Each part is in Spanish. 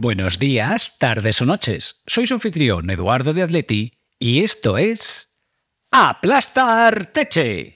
Buenos días, tardes o noches. Soy su anfitrión Eduardo de Atleti y esto es Aplastar Teche.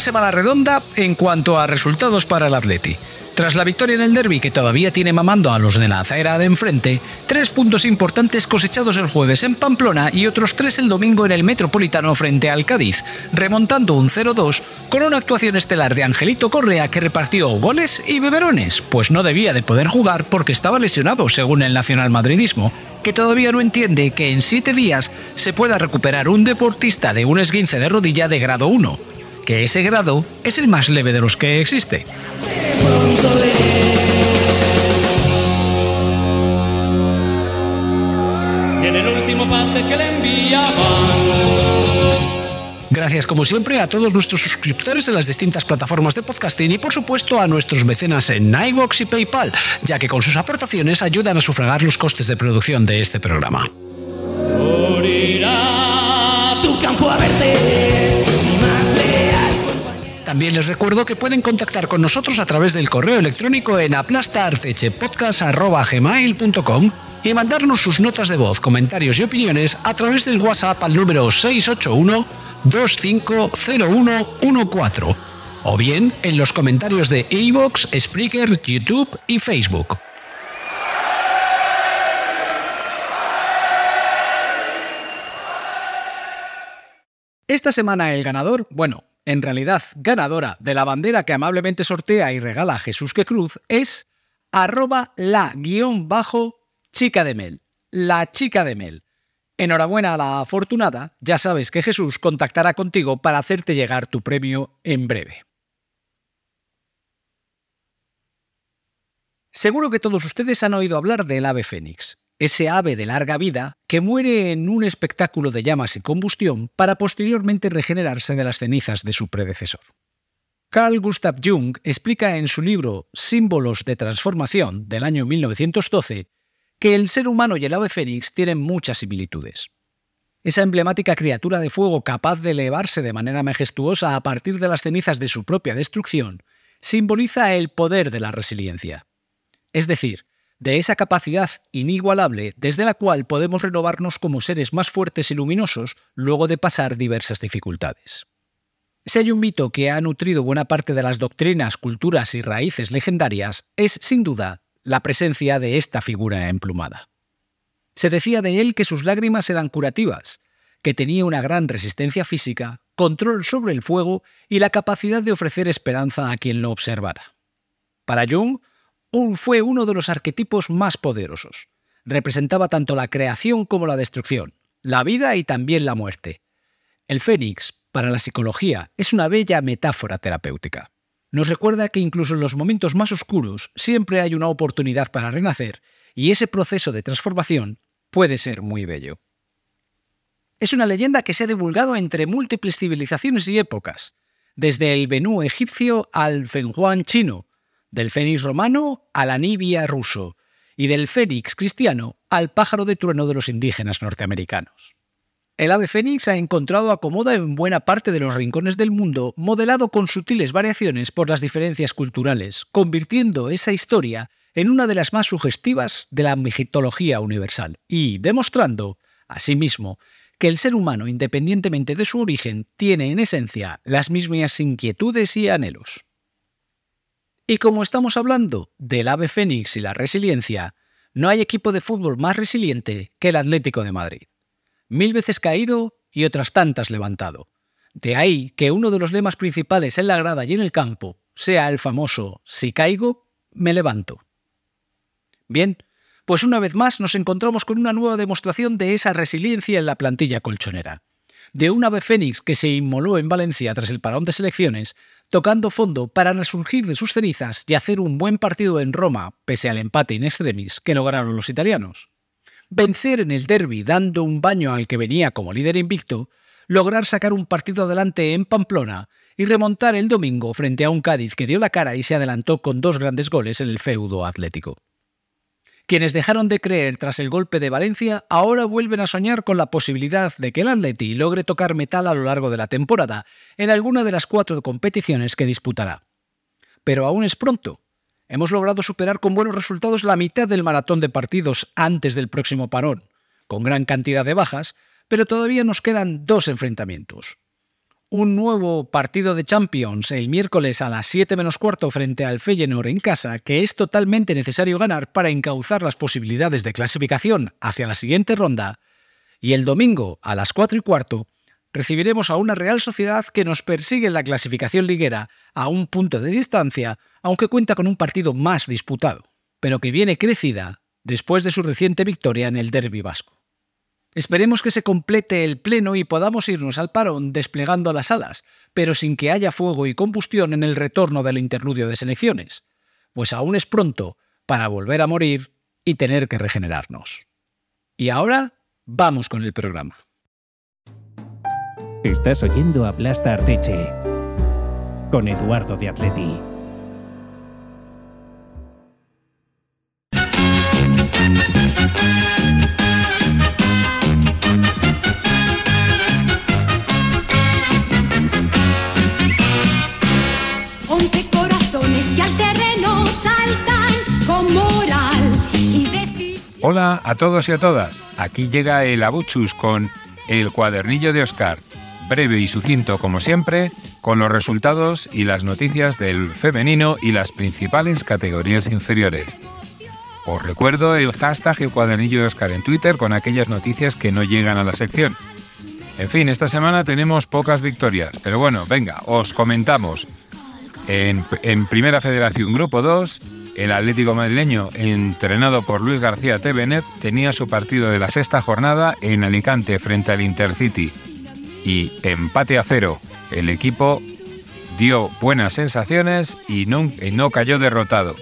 Semana redonda en cuanto a resultados para el Atleti. Tras la victoria en el derby que todavía tiene mamando a los de la acera de enfrente, tres puntos importantes cosechados el jueves en Pamplona y otros tres el domingo en el Metropolitano frente al Cádiz, remontando un 0-2 con una actuación estelar de Angelito Correa que repartió goles y beberones, pues no debía de poder jugar porque estaba lesionado según el nacional madridismo, que todavía no entiende que en siete días se pueda recuperar un deportista de un esguince de rodilla de grado 1 que ese grado es el más leve de los que existe. Gracias como siempre a todos nuestros suscriptores en las distintas plataformas de podcasting y por supuesto a nuestros mecenas en iVoox y PayPal, ya que con sus aportaciones ayudan a sufragar los costes de producción de este programa. tu campo a verte. También les recuerdo que pueden contactar con nosotros a través del correo electrónico en aplastarcechepodcast.com y mandarnos sus notas de voz, comentarios y opiniones a través del WhatsApp al número 681 250114 o bien en los comentarios de iVoox, Spreaker, YouTube y Facebook. Esta semana el ganador, bueno, en realidad ganadora de la bandera que amablemente sortea y regala Jesús que Cruz, es arroba la guion bajo chica de Mel. La chica de Mel. Enhorabuena a la afortunada, ya sabes que Jesús contactará contigo para hacerte llegar tu premio en breve. Seguro que todos ustedes han oído hablar del ave fénix ese ave de larga vida que muere en un espectáculo de llamas y combustión para posteriormente regenerarse de las cenizas de su predecesor. Carl Gustav Jung explica en su libro Símbolos de Transformación del año 1912 que el ser humano y el ave fénix tienen muchas similitudes. Esa emblemática criatura de fuego capaz de elevarse de manera majestuosa a partir de las cenizas de su propia destrucción simboliza el poder de la resiliencia. Es decir, de esa capacidad inigualable desde la cual podemos renovarnos como seres más fuertes y luminosos luego de pasar diversas dificultades. Si hay un mito que ha nutrido buena parte de las doctrinas, culturas y raíces legendarias, es sin duda la presencia de esta figura emplumada. Se decía de él que sus lágrimas eran curativas, que tenía una gran resistencia física, control sobre el fuego y la capacidad de ofrecer esperanza a quien lo observara. Para Jung, fue uno de los arquetipos más poderosos. Representaba tanto la creación como la destrucción, la vida y también la muerte. El fénix, para la psicología, es una bella metáfora terapéutica. Nos recuerda que incluso en los momentos más oscuros siempre hay una oportunidad para renacer y ese proceso de transformación puede ser muy bello. Es una leyenda que se ha divulgado entre múltiples civilizaciones y épocas, desde el Benú egipcio al Fenghuang chino, del fénix romano al anibia ruso y del fénix cristiano al pájaro de trueno de los indígenas norteamericanos. El ave fénix ha encontrado acomoda en buena parte de los rincones del mundo, modelado con sutiles variaciones por las diferencias culturales, convirtiendo esa historia en una de las más sugestivas de la mitología universal y demostrando, asimismo, que el ser humano, independientemente de su origen, tiene en esencia las mismas inquietudes y anhelos. Y como estamos hablando del ave fénix y la resiliencia, no hay equipo de fútbol más resiliente que el Atlético de Madrid. Mil veces caído y otras tantas levantado. De ahí que uno de los lemas principales en la grada y en el campo sea el famoso si caigo, me levanto. Bien, pues una vez más nos encontramos con una nueva demostración de esa resiliencia en la plantilla colchonera. De un ave fénix que se inmoló en Valencia tras el parón de selecciones, tocando fondo para resurgir de sus cenizas y hacer un buen partido en Roma, pese al empate in extremis que lograron los italianos. Vencer en el derby dando un baño al que venía como líder invicto, lograr sacar un partido adelante en Pamplona y remontar el domingo frente a un Cádiz que dio la cara y se adelantó con dos grandes goles en el feudo atlético. Quienes dejaron de creer tras el golpe de Valencia ahora vuelven a soñar con la posibilidad de que el Atleti logre tocar metal a lo largo de la temporada en alguna de las cuatro competiciones que disputará. Pero aún es pronto. Hemos logrado superar con buenos resultados la mitad del maratón de partidos antes del próximo parón, con gran cantidad de bajas, pero todavía nos quedan dos enfrentamientos un nuevo partido de Champions el miércoles a las 7 menos cuarto frente al Feyenoord en casa, que es totalmente necesario ganar para encauzar las posibilidades de clasificación hacia la siguiente ronda, y el domingo a las 4 y cuarto recibiremos a una Real Sociedad que nos persigue en la clasificación liguera a un punto de distancia, aunque cuenta con un partido más disputado, pero que viene crecida después de su reciente victoria en el Derby Vasco. Esperemos que se complete el pleno y podamos irnos al parón desplegando las alas, pero sin que haya fuego y combustión en el retorno del interludio de selecciones, pues aún es pronto para volver a morir y tener que regenerarnos. Y ahora, vamos con el programa. Estás oyendo a Plasta Arteche con Eduardo de Atleti. Hola a todos y a todas. Aquí llega el Abuchus con el cuadernillo de Oscar. Breve y sucinto como siempre, con los resultados y las noticias del femenino y las principales categorías inferiores. Os recuerdo el hashtag el cuadernillo de Oscar en Twitter con aquellas noticias que no llegan a la sección. En fin, esta semana tenemos pocas victorias, pero bueno, venga, os comentamos. En, Primera Federación Grupo 2, el Atlético madrileño, entrenado por Luis García Tevenet, tenía su partido de la sexta jornada en Alicante frente al Intercity. Y empate a cero. El equipo dio buenas sensaciones y no, no cayó derrotado.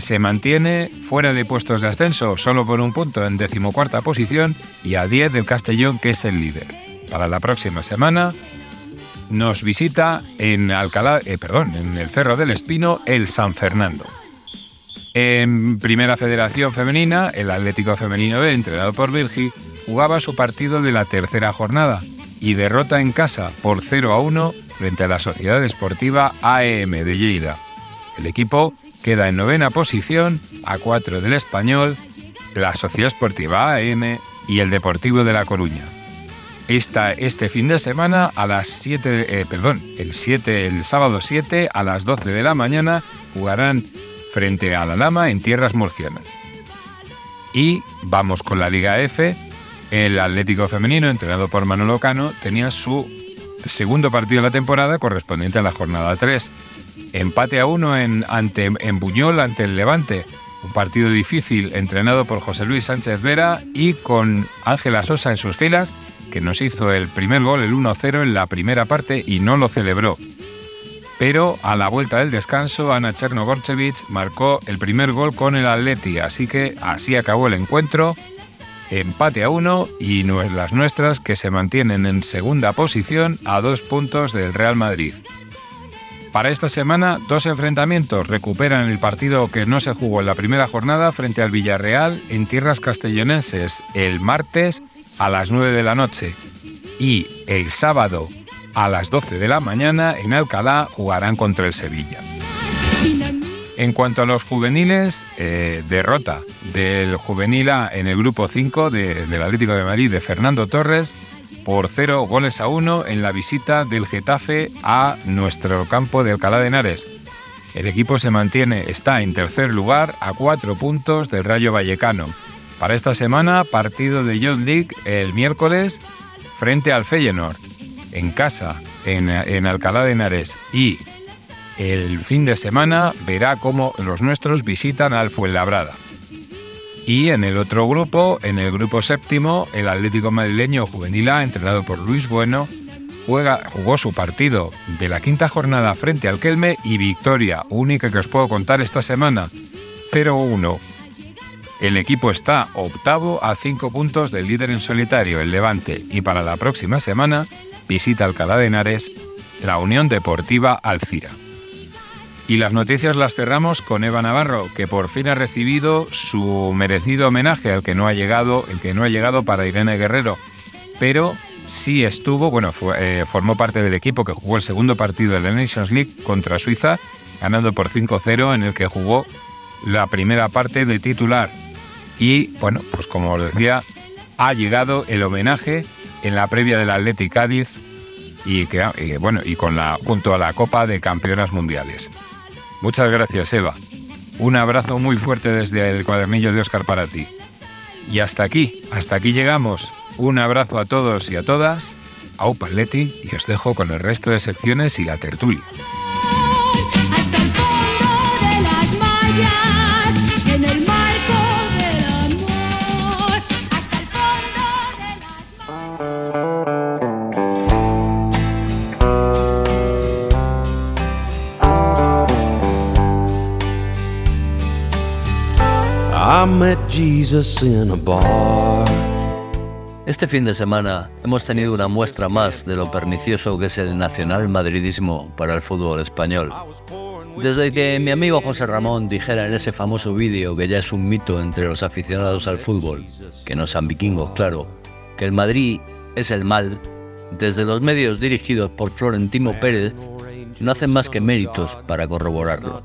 Se mantiene fuera de puestos de ascenso, solo por un punto en decimocuarta posición y a 10 del Castellón, que es el líder. Para la próxima semana nos visita en Alcalá, eh, perdón, en el Cerro del Espino, el San Fernando. En Primera Federación Femenina, el Atlético Femenino B, entrenado por Virgi, jugaba su partido de la tercera jornada y derrota en casa por 0 a 1 frente a la Sociedad Esportiva AEM de Lleida. El equipo queda en novena posición, a 4 del Español, la Sociedad Esportiva AEM y el Deportivo de La Coruña. Esta, este fin de semana a las 7, eh, perdón, el 7, el sábado 7 a las 12 de la mañana jugarán frente a la Lama en tierras murcianas. Y vamos con la Liga F. El Atlético Femenino, entrenado por Manolo Cano, tenía su segundo partido de la temporada correspondiente a la jornada 3. Empate a uno en, ante, en Buñol ante el Levante. Un partido difícil entrenado por José Luis Sánchez Vera y con Ángela Sosa en sus filas, que nos hizo el primer gol, el 1-0 en la primera parte y no lo celebró. Pero a la vuelta del descanso, Ana Chernogorchevich marcó el primer gol con el Atleti, así que así acabó el encuentro. Empate a uno y las nuestras que se mantienen en segunda posición a dos puntos del Real Madrid. Para esta semana, dos enfrentamientos recuperan el partido que no se jugó en la primera jornada frente al Villarreal en tierras castellonenses el martes a las 9 de la noche y el sábado a las 12 de la mañana en Alcalá jugarán contra el Sevilla. En cuanto a los juveniles, eh, derrota del juvenil A en el grupo 5 del Atlético de Madrid de Fernando Torres por 0 goles a 1 en la visita del Getafe a nuestro campo de Alcalá de Henares. El equipo se mantiene, está en tercer lugar a 4 puntos del Rayo Vallecano. Para esta semana, partido de Youth League el miércoles frente al Feyenoord, en casa, en, en Alcalá de Henares. Y el fin de semana verá cómo los nuestros visitan al Fuenlabrada. Y en el otro grupo, en el grupo séptimo, el Atlético Madrileño Juvenil A, entrenado por Luis Bueno, juega, jugó su partido de la quinta jornada frente al Kelme y victoria única que os puedo contar esta semana, 0-1. El equipo está octavo a cinco puntos del líder en solitario, el Levante, y para la próxima semana visita Alcalá de Henares la Unión Deportiva Alcira. Y las noticias las cerramos con Eva Navarro, que por fin ha recibido su merecido homenaje al que no ha llegado, el que no ha llegado para Irene Guerrero. Pero sí estuvo, bueno, eh, formó parte del equipo que jugó el segundo partido de la Nations League contra Suiza, ganando por 5-0, en el que jugó la primera parte de titular. Y bueno, pues como os decía, ha llegado el homenaje en la previa del Athletic Cádiz y que bueno, y con la junto a la Copa de Campeonas Mundiales. Muchas gracias, Eva. Un abrazo muy fuerte desde el cuadernillo de Oscar para ti. Y hasta aquí, hasta aquí llegamos. Un abrazo a todos y a todas. Au Paletti y os dejo con el resto de secciones y la tertulia. Este fin de semana hemos tenido una muestra más de lo pernicioso que es el nacional madridismo para el fútbol español. Desde que mi amigo José Ramón dijera en ese famoso vídeo que ya es un mito entre los aficionados al fútbol, que no sean vikingos, claro, que el Madrid es el mal, desde los medios dirigidos por Florentino Pérez no hacen más que méritos para corroborarlo.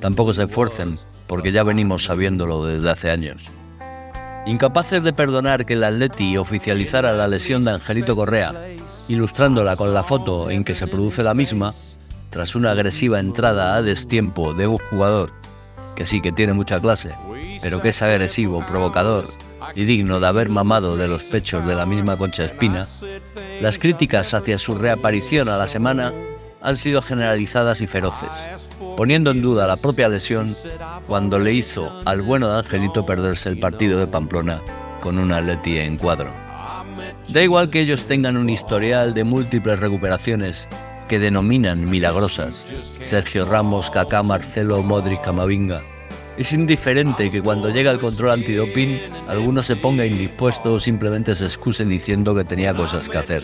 Tampoco se esfuercen porque ya venimos sabiéndolo desde hace años. Incapaces de perdonar que el Atleti oficializara la lesión de Angelito Correa, ilustrándola con la foto en que se produce la misma, tras una agresiva entrada a destiempo de un jugador que sí que tiene mucha clase, pero que es agresivo, provocador y digno de haber mamado de los pechos de la misma Concha Espina, las críticas hacia su reaparición a la semana han sido generalizadas y feroces, poniendo en duda la propia lesión cuando le hizo al bueno de Angelito perderse el partido de Pamplona con una Atleti en cuadro. Da igual que ellos tengan un historial de múltiples recuperaciones que denominan milagrosas, Sergio Ramos, Kaká, Marcelo, Modric, Camavinga. Es indiferente que cuando llega el control antidoping alguno se ponga indispuesto o simplemente se excuse diciendo que tenía cosas que hacer.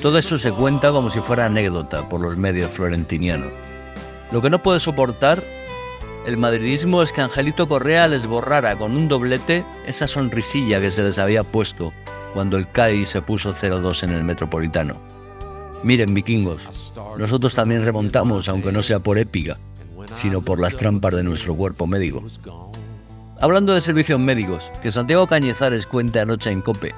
Todo eso se cuenta como si fuera anécdota por los medios florentinianos. Lo que no puede soportar el madridismo es que Angelito Correa les borrara con un doblete esa sonrisilla que se les había puesto cuando el CAI se puso 0-2 en el Metropolitano. Miren, vikingos, nosotros también remontamos, aunque no sea por épica, sino por las trampas de nuestro cuerpo médico. Hablando de servicios médicos, que Santiago Cañizares cuente anoche en COPE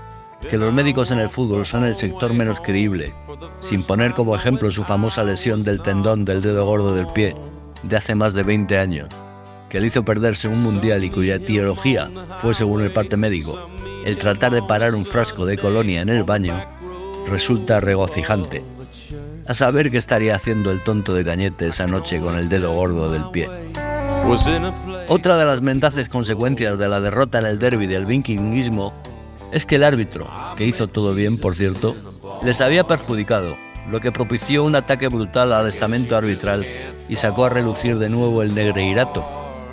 que los médicos en el fútbol son el sector menos creíble, sin poner como ejemplo su famosa lesión del tendón del dedo gordo del pie de hace más de 20 años, que le hizo perderse un mundial y cuya etiología fue, según el parte médico, el tratar de parar un frasco de colonia en el baño, resulta regocijante. A saber qué estaría haciendo el tonto de Cañete esa noche con el dedo gordo del pie. Otra de las mendaces consecuencias de la derrota en el derby del vikingismo es que el árbitro, que hizo todo bien por cierto, les había perjudicado, lo que propició un ataque brutal al estamento arbitral y sacó a relucir de nuevo el negreirato,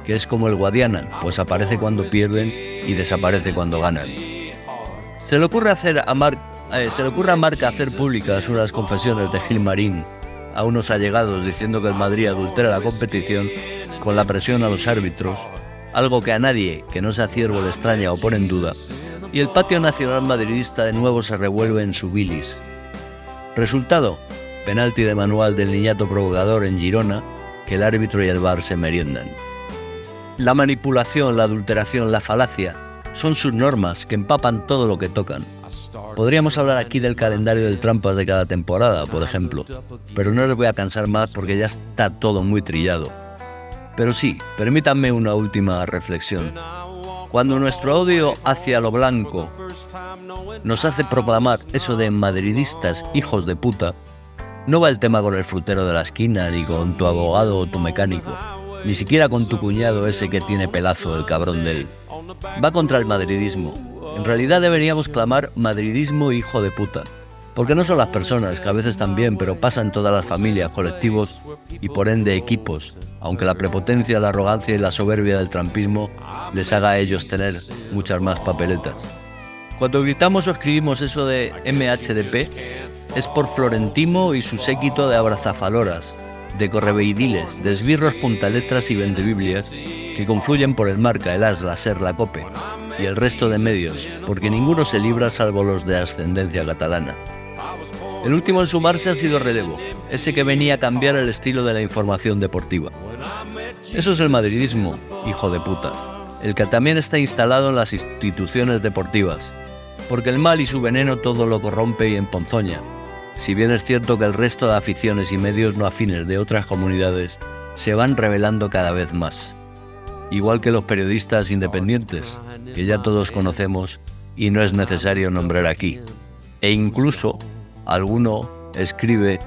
que es como el Guadiana, pues aparece cuando pierden y desaparece cuando ganan. Se le ocurre, hacer a Mar eh, se le ocurre a Marca hacer públicas unas confesiones de Gilmarín a unos allegados diciendo que el Madrid adultera la competición con la presión a los árbitros, algo que a nadie que no sea ciervo le extraña o pone en duda, y el patio nacional madridista de nuevo se revuelve en su bilis. Resultado, penalti de manual del niñato provocador en Girona, que el árbitro y el bar se meriendan. La manipulación, la adulteración, la falacia son sus normas que empapan todo lo que tocan. Podríamos hablar aquí del calendario del trampas de cada temporada, por ejemplo, pero no les voy a cansar más porque ya está todo muy trillado. Pero sí, permítanme una última reflexión. Cuando nuestro odio hacia lo blanco nos hace proclamar eso de madridistas hijos de puta, no va el tema con el frutero de la esquina, ni con tu abogado o tu mecánico, ni siquiera con tu cuñado ese que tiene pelazo, el cabrón de él. Va contra el madridismo. En realidad deberíamos clamar madridismo hijo de puta. Porque no son las personas, que a veces también, pero pasan todas las familias, colectivos y por ende equipos, aunque la prepotencia, la arrogancia y la soberbia del trampismo les haga a ellos tener muchas más papeletas. Cuando gritamos o escribimos eso de MHDP, es por Florentimo y su séquito de abrazafaloras, de correveidiles, de esbirros puntaletras y vendebiblias que confluyen por el marca, el as, la ser, la cope y el resto de medios, porque ninguno se libra salvo los de ascendencia catalana. El último en sumarse ha sido Relevo, ese que venía a cambiar el estilo de la información deportiva. Eso es el madridismo, hijo de puta, el que también está instalado en las instituciones deportivas, porque el mal y su veneno todo lo corrompe y emponzoña, si bien es cierto que el resto de aficiones y medios no afines de otras comunidades se van revelando cada vez más, igual que los periodistas independientes, que ya todos conocemos y no es necesario nombrar aquí, e incluso alguno escribe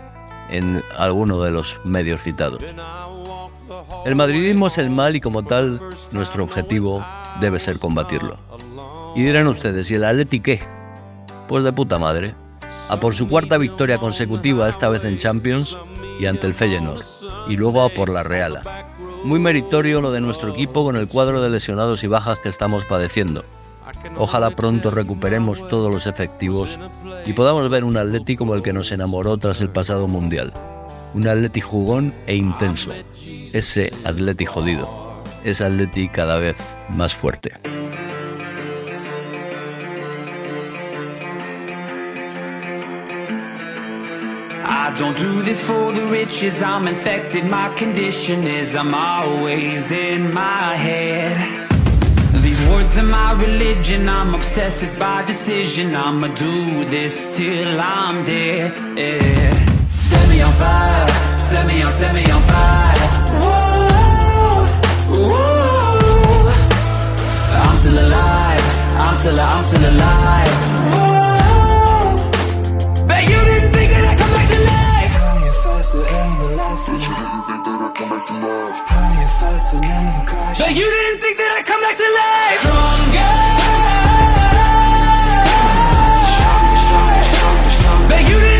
en alguno de los medios citados. El madridismo es el mal y como tal nuestro objetivo debe ser combatirlo. Y dirán ustedes, ¿y el Atleti qué? Pues de puta madre a por su cuarta victoria consecutiva, esta vez en Champions y ante el Feyenoord, y luego a por la Reala. Muy meritorio lo de nuestro equipo con el cuadro de lesionados y bajas que estamos padeciendo. Ojalá pronto recuperemos todos los efectivos y podamos ver un Atleti como el que nos enamoró tras el pasado Mundial. Un Atleti jugón e intenso. Ese Atleti jodido. Ese Atleti cada vez más fuerte. These words are my religion, I'm obsessed, it's by decision. I'ma do this till I'm dead. Set me on fire, set me on, set me on fire. Whoa, whoa. I'm still alive, I'm still, I'm still alive. Whoa. Bet you didn't think that I'd come back to life. Everlasting. Bet you that I'd come back to life. Higher, faster, never crash. Bet you didn't think that I'd come back to life. Stronger. Bet you didn't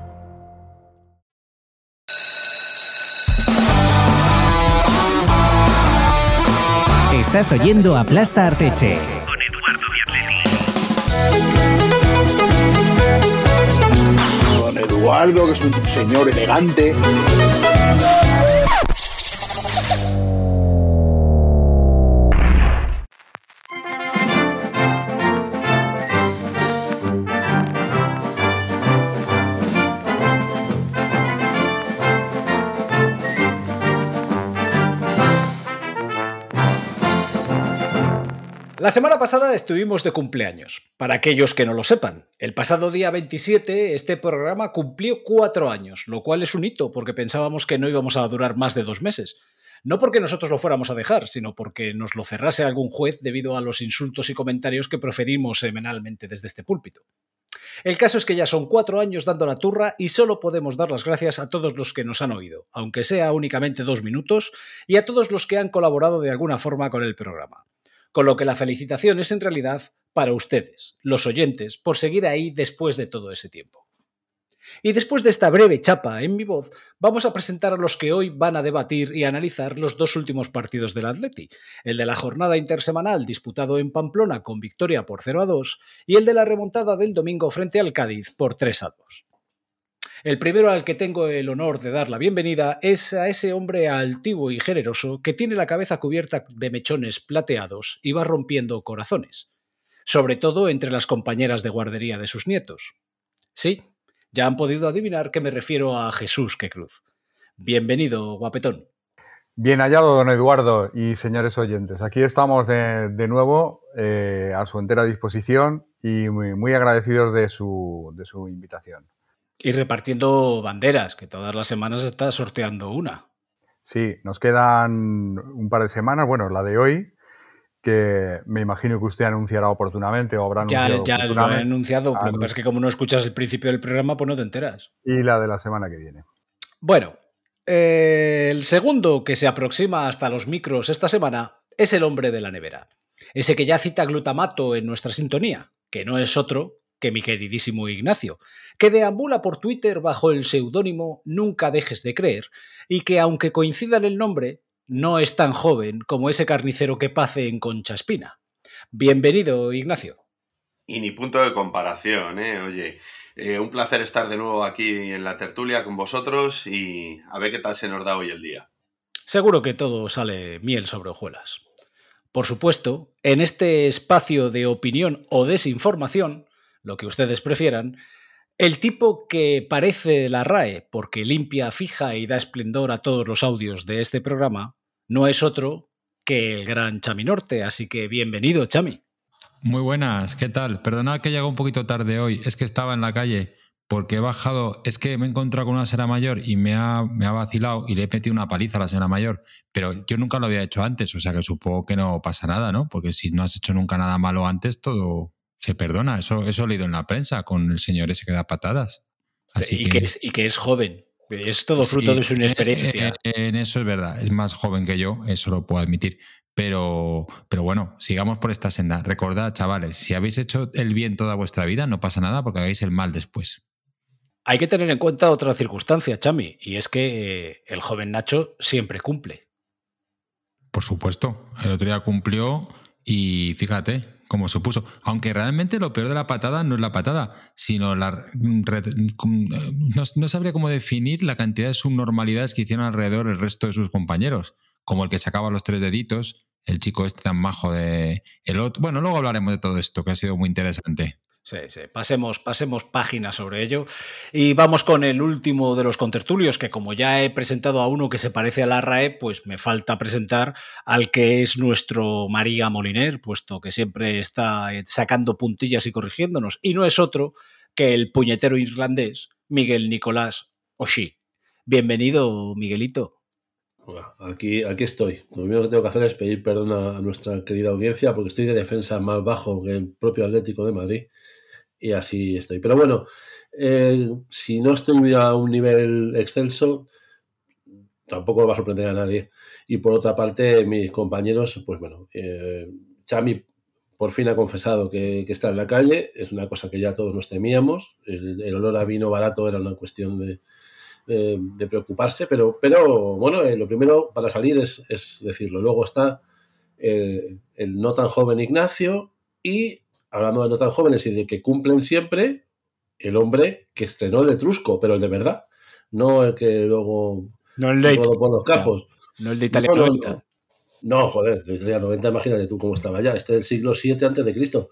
Estás oyendo Aplasta Arteche Don Eduardo, que es un señor elegante. La semana pasada estuvimos de cumpleaños. Para aquellos que no lo sepan, el pasado día 27 este programa cumplió cuatro años, lo cual es un hito porque pensábamos que no íbamos a durar más de dos meses. No porque nosotros lo fuéramos a dejar, sino porque nos lo cerrase algún juez debido a los insultos y comentarios que proferimos semanalmente desde este púlpito. El caso es que ya son cuatro años dando la turra y solo podemos dar las gracias a todos los que nos han oído, aunque sea únicamente dos minutos, y a todos los que han colaborado de alguna forma con el programa. Con lo que la felicitación es en realidad para ustedes, los oyentes, por seguir ahí después de todo ese tiempo. Y después de esta breve chapa en mi voz, vamos a presentar a los que hoy van a debatir y analizar los dos últimos partidos del Atleti, el de la jornada intersemanal disputado en Pamplona con victoria por 0 a 2 y el de la remontada del domingo frente al Cádiz por 3 a 2. El primero al que tengo el honor de dar la bienvenida es a ese hombre altivo y generoso que tiene la cabeza cubierta de mechones plateados y va rompiendo corazones, sobre todo entre las compañeras de guardería de sus nietos. Sí, ya han podido adivinar que me refiero a Jesús que Cruz. Bienvenido, guapetón. Bien hallado, don Eduardo y señores oyentes. Aquí estamos de, nuevo eh, a su entera disposición y muy, agradecidos de su invitación. Y repartiendo banderas, que todas las semanas está sorteando una. Sí, nos quedan un par de semanas, bueno, la de hoy, que me imagino que usted anunciará oportunamente o habrá Ya, anunciado ya lo he anunciado, Anun- pasa es que como no escuchas el principio del programa, pues no te enteras. Y la de la semana que viene. Bueno, eh, el segundo que se aproxima hasta los micros esta semana es el hombre de la nevera. Ese que ya cita glutamato en nuestra sintonía, que no es otro que mi queridísimo Ignacio, que deambula por Twitter bajo el seudónimo Nunca dejes de creer, y que aunque coincidan el nombre, no es tan joven como ese carnicero que pace en Concha Espina. Bienvenido, Ignacio. Y ni punto de comparación, ¿eh? Oye, eh, un placer estar de nuevo aquí en la tertulia con vosotros y a ver qué tal se nos da hoy el día. Seguro que todo sale miel sobre hojuelas. Por supuesto, en este espacio de opinión o desinformación, lo que ustedes prefieran, el tipo que parece la RAE porque limpia, fija y da esplendor a todos los audios de este programa, no es otro que el gran Chami Norte, así que bienvenido, Chami. Muy buenas, ¿qué tal? Perdonad que llego un poquito tarde hoy, es que estaba en la calle porque he bajado, es que me he encontrado con una señora mayor y me ha, me ha vacilado y le he metido una paliza a la señora mayor, pero yo nunca lo había hecho antes, o sea que supongo que no pasa nada, ¿no? Porque si no has hecho nunca nada malo antes, todo se perdona. Eso, eso he leído en la prensa con el señor ese que da patadas. Así y, que... es, y que es joven. Es todo fruto Sí, de su inexperiencia. eh, En eso es verdad, es más joven que yo, eso lo puedo admitir. Pero, pero bueno, sigamos por esta senda. Recordad, chavales, si habéis hecho el bien toda vuestra vida, no pasa nada porque hagáis el mal después. Hay que tener en cuenta otra circunstancia, Chami, y es que eh, el joven Nacho siempre cumple. Por supuesto, el otro día cumplió y fíjate, como supuso. Aunque realmente lo peor de la patada no es la patada, sino la. No, no sabría cómo definir la cantidad de subnormalidades que hicieron alrededor el resto de sus compañeros, como el que sacaba los tres deditos, el chico este tan majo de el otro. Bueno, luego hablaremos de todo esto, que ha sido muy interesante. Sí, sí, pasemos, pasemos página sobre ello. Y vamos con el último de los contertulios, que como ya he presentado a uno que se parece a la RAE, pues me falta presentar al que es nuestro María Moliner, puesto que siempre está eh, sacando puntillas y corrigiéndonos. Y no es otro que el puñetero irlandés Miguel Nicolás Oshí. Bienvenido, Miguelito. Aquí, aquí estoy. Lo primero que tengo que hacer es pedir perdón a nuestra querida audiencia porque estoy de defensa más bajo que el propio Atlético de Madrid y así estoy. Pero bueno, eh, si no estoy a un nivel excelso, tampoco va a sorprender a nadie. Y por otra parte, mis compañeros, pues bueno, eh, Chami por fin ha confesado que, está en la calle, es una cosa que ya todos nos temíamos, el, olor a vino barato era una cuestión de, preocuparse, pero, pero bueno, eh, lo primero para salir es, decirlo. Luego está el no tan joven Ignacio y hablando de no tan jóvenes y de que cumplen siempre, el hombre que estrenó el Etrusco, pero el de verdad, no el que luego no el de por los campos. No, el de Italia no, 90. No, joder, de Italia 90, imagínate tú cómo estaba ya. Este del siglo VII antes de Cristo.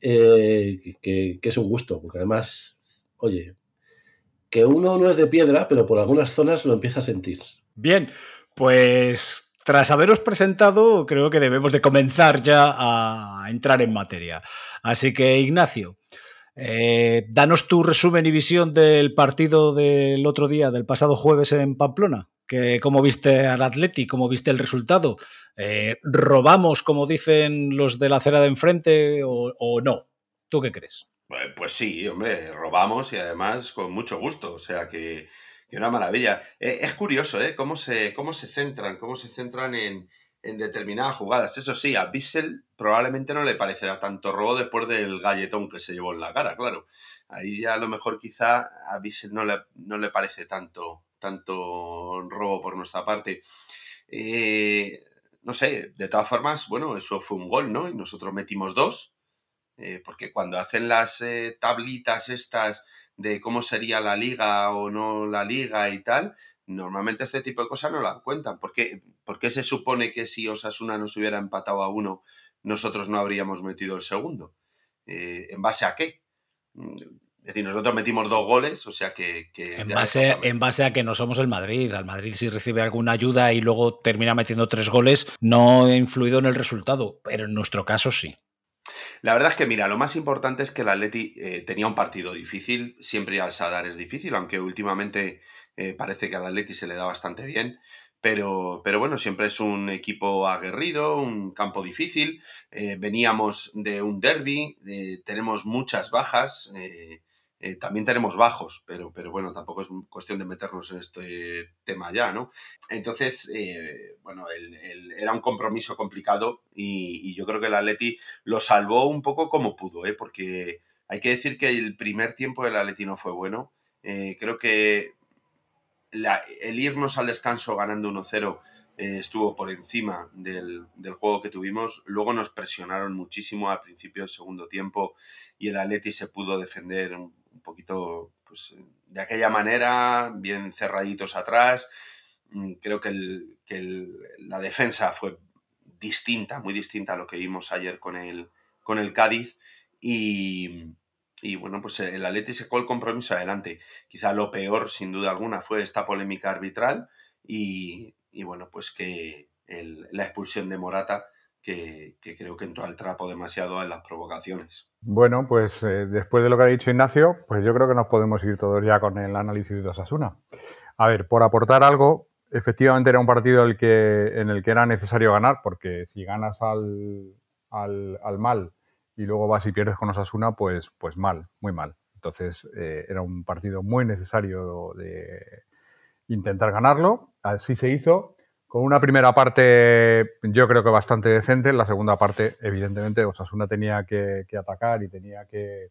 Eh, que, que, es un gusto, porque además, oye, que uno no es de piedra, pero por algunas zonas lo empieza a sentir. Bien, pues tras haberos presentado, creo que debemos de comenzar ya a entrar en materia. Así que, Ignacio, eh, danos tu resumen y visión del partido del otro día, del pasado jueves en Pamplona. Que, ¿Cómo viste al Atleti? ¿Cómo viste el resultado? Eh, ¿Robamos, como dicen los de la acera de enfrente, o, o no? ¿Tú qué crees? Pues sí, hombre, robamos y además con mucho gusto. O sea que Qué una maravilla. Eh, es curioso, ¿eh? Cómo se, cómo se centran, cómo se centran en, determinadas jugadas. Eso sí, a Bissell probablemente no le parecerá tanto robo después del galletón que se llevó en la cara, claro. Ahí ya a lo mejor quizá a Bissell no le, no le parece tanto, tanto robo por nuestra parte. Eh, no sé, de todas formas, bueno, eso fue un gol, ¿no? Y nosotros metimos dos. Eh, porque cuando hacen las tablitas estas de cómo sería la liga o no la liga y tal, normalmente este tipo de cosas no las cuentan. ¿Por qué, se supone que si Osasuna nos hubiera empatado a uno, nosotros no habríamos metido el segundo? Eh, ¿En base a qué? Mm, es decir, nosotros metimos dos goles, o sea que... en, base, en base a que no somos el Madrid. Al Madrid si recibe alguna ayuda y luego termina metiendo tres goles, no ha influido en el resultado, pero en nuestro caso sí. La verdad es que, mira, lo más importante es que el Atleti eh, tenía un partido difícil, siempre al Sadar es difícil, aunque últimamente eh, parece que al Atleti se le da bastante bien. Pero, pero, bueno, siempre es un equipo aguerrido, un campo difícil. Eh, veníamos de un derby, tenemos muchas bajas. También tenemos bajos, pero, pero bueno, tampoco es cuestión de meternos en este tema ya, ¿no? Entonces, eh, bueno, era un compromiso complicado y, yo creo que el Atleti lo salvó un poco como pudo, ¿eh? Porque hay que decir que el primer tiempo del Atleti no fue bueno. Eh, creo que el irnos al descanso ganando 1-0 estuvo por encima del, del, juego que tuvimos. Luego nos presionaron muchísimo al principio del segundo tiempo y el Atleti se pudo defender poquito pues, de aquella manera, bien cerraditos atrás. Mm, creo que, la defensa fue distinta, muy distinta a lo que vimos ayer con el, con el Cádiz. Y, bueno, pues el Atleti sacó el compromiso adelante. Quizá lo peor, sin duda alguna, fue esta polémica arbitral y, bueno, pues que la expulsión de Morata que, creo que entró al trapo demasiado en las provocaciones. Bueno, pues eh, después de lo que ha dicho Ignacio, pues yo creo que nos podemos ir todos ya con el análisis de Osasuna. A ver, por aportar algo, efectivamente era un partido el que, en el que era necesario ganar, porque si ganas al, al, mal y luego vas y pierdes con Osasuna, pues, pues mal, muy mal. Entonces eh, era un partido muy necesario de intentar ganarlo. Así se hizo con una primera parte yo creo que bastante decente, en la segunda parte evidentemente Osasuna tenía que, atacar y tenía que,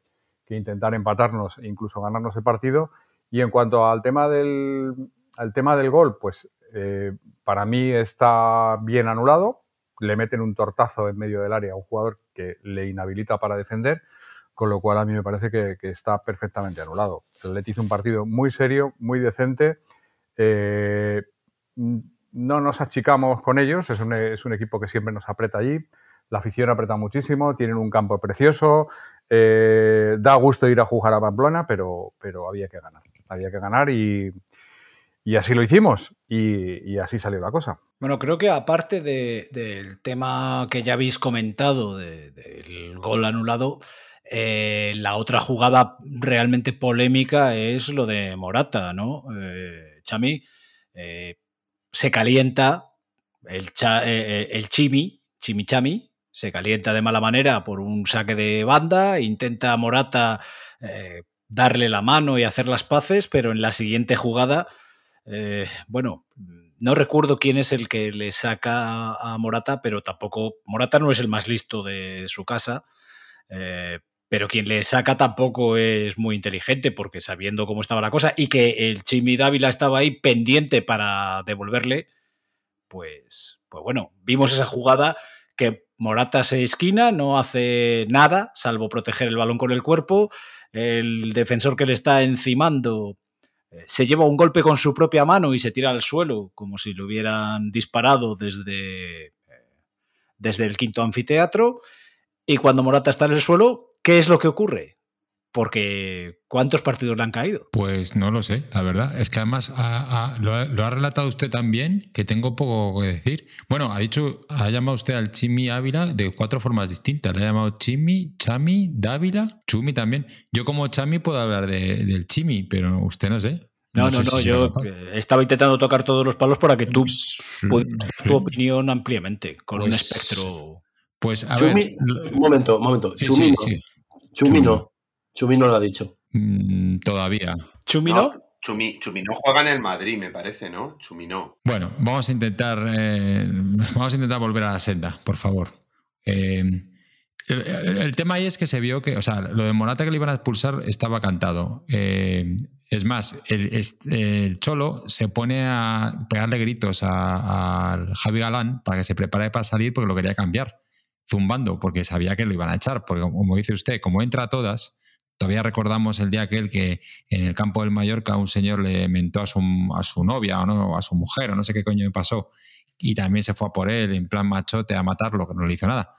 intentar empatarnos e incluso ganarnos el partido. Y en cuanto al tema del, al tema del gol, pues eh, para mí está bien anulado, le meten un tortazo en medio del área a un jugador que le inhabilita para defender, con lo cual a mí me parece que, que está perfectamente anulado. El Atleti hizo un partido muy serio, muy decente. eh, no nos achicamos con ellos, es un, es un equipo que siempre nos aprieta allí. La afición aprieta muchísimo, tienen un campo precioso, eh, da gusto ir a jugar a Pamplona, pero, pero había que ganar. Había que ganar y, y así lo hicimos y, y así salió la cosa. Bueno, creo que aparte de- del tema que ya habéis comentado de- del gol anulado, eh, la otra jugada realmente polémica es lo de Morata, ¿no? Eh, Chami eh, se calienta el, cha- eh, eh, el Chimi, Chimichami, se calienta de mala manera por un saque de banda, intenta Morata eh, darle la mano y hacer las paces, pero en la siguiente jugada, bueno, no recuerdo quién es el que le saca a Morata, pero tampoco, Morata no es el más listo de su casa, eh, pero quien le saca tampoco es muy inteligente, porque sabiendo cómo estaba la cosa y que el Chimi Dávila estaba ahí pendiente para devolverle, pues, pues bueno, vimos esa jugada que Morata se esquina, no hace nada, salvo proteger el balón con el cuerpo, el defensor que le está encimando eh, se lleva un golpe con su propia mano y se tira al suelo como si lo hubieran disparado desde, eh, desde el quinto anfiteatro. Y cuando Morata está en el suelo, ¿qué es lo que ocurre? Porque ¿cuántos partidos le han caído? Pues no lo sé, la verdad. Es que además ha- ha- lo, ha, lo ha relatado usted tan bien que tengo poco que decir. Bueno, ha dicho, ha llamado usted al Chimi Ávila de cuatro formas distintas. Le ha llamado Chimi, Chami, Dávila, Chumi también. Yo como Chami puedo hablar de- del Chimi, pero usted no sé. No, no, sé no, si será yo estaba intentando tocar todos los palos para que tú pudieras dar tu opinión ampliamente, con un Pues- espectro. Pues a Chumi, ver. un momento, un momento. Sí, Chumi sí, no. Chumi no. Chumi no lo ha dicho. Mm, todavía. ¿Chumi no? Chumi, Chumi no juega en el Madrid, me parece, ¿no? Chumi no. Bueno, vamos a intentar, eh, vamos a intentar volver a la senda, por favor. Eh, el, el- el tema ahí es que se vio que, o sea, lo de Morata que le iban a expulsar estaba cantado. Eh, es más, el, el Cholo se pone a pegarle gritos a- al Javi Galán para que se prepare para salir porque lo quería cambiar, zumbando, porque sabía que lo iban a echar. Porque, como dice usted, como entra a todas, todavía recordamos el día aquel que en el campo del Mallorca un señor le mentó a su, a su novia o no, a su mujer o no sé qué coño pasó y también se fue a por él en plan machote a matarlo, que no le hizo nada.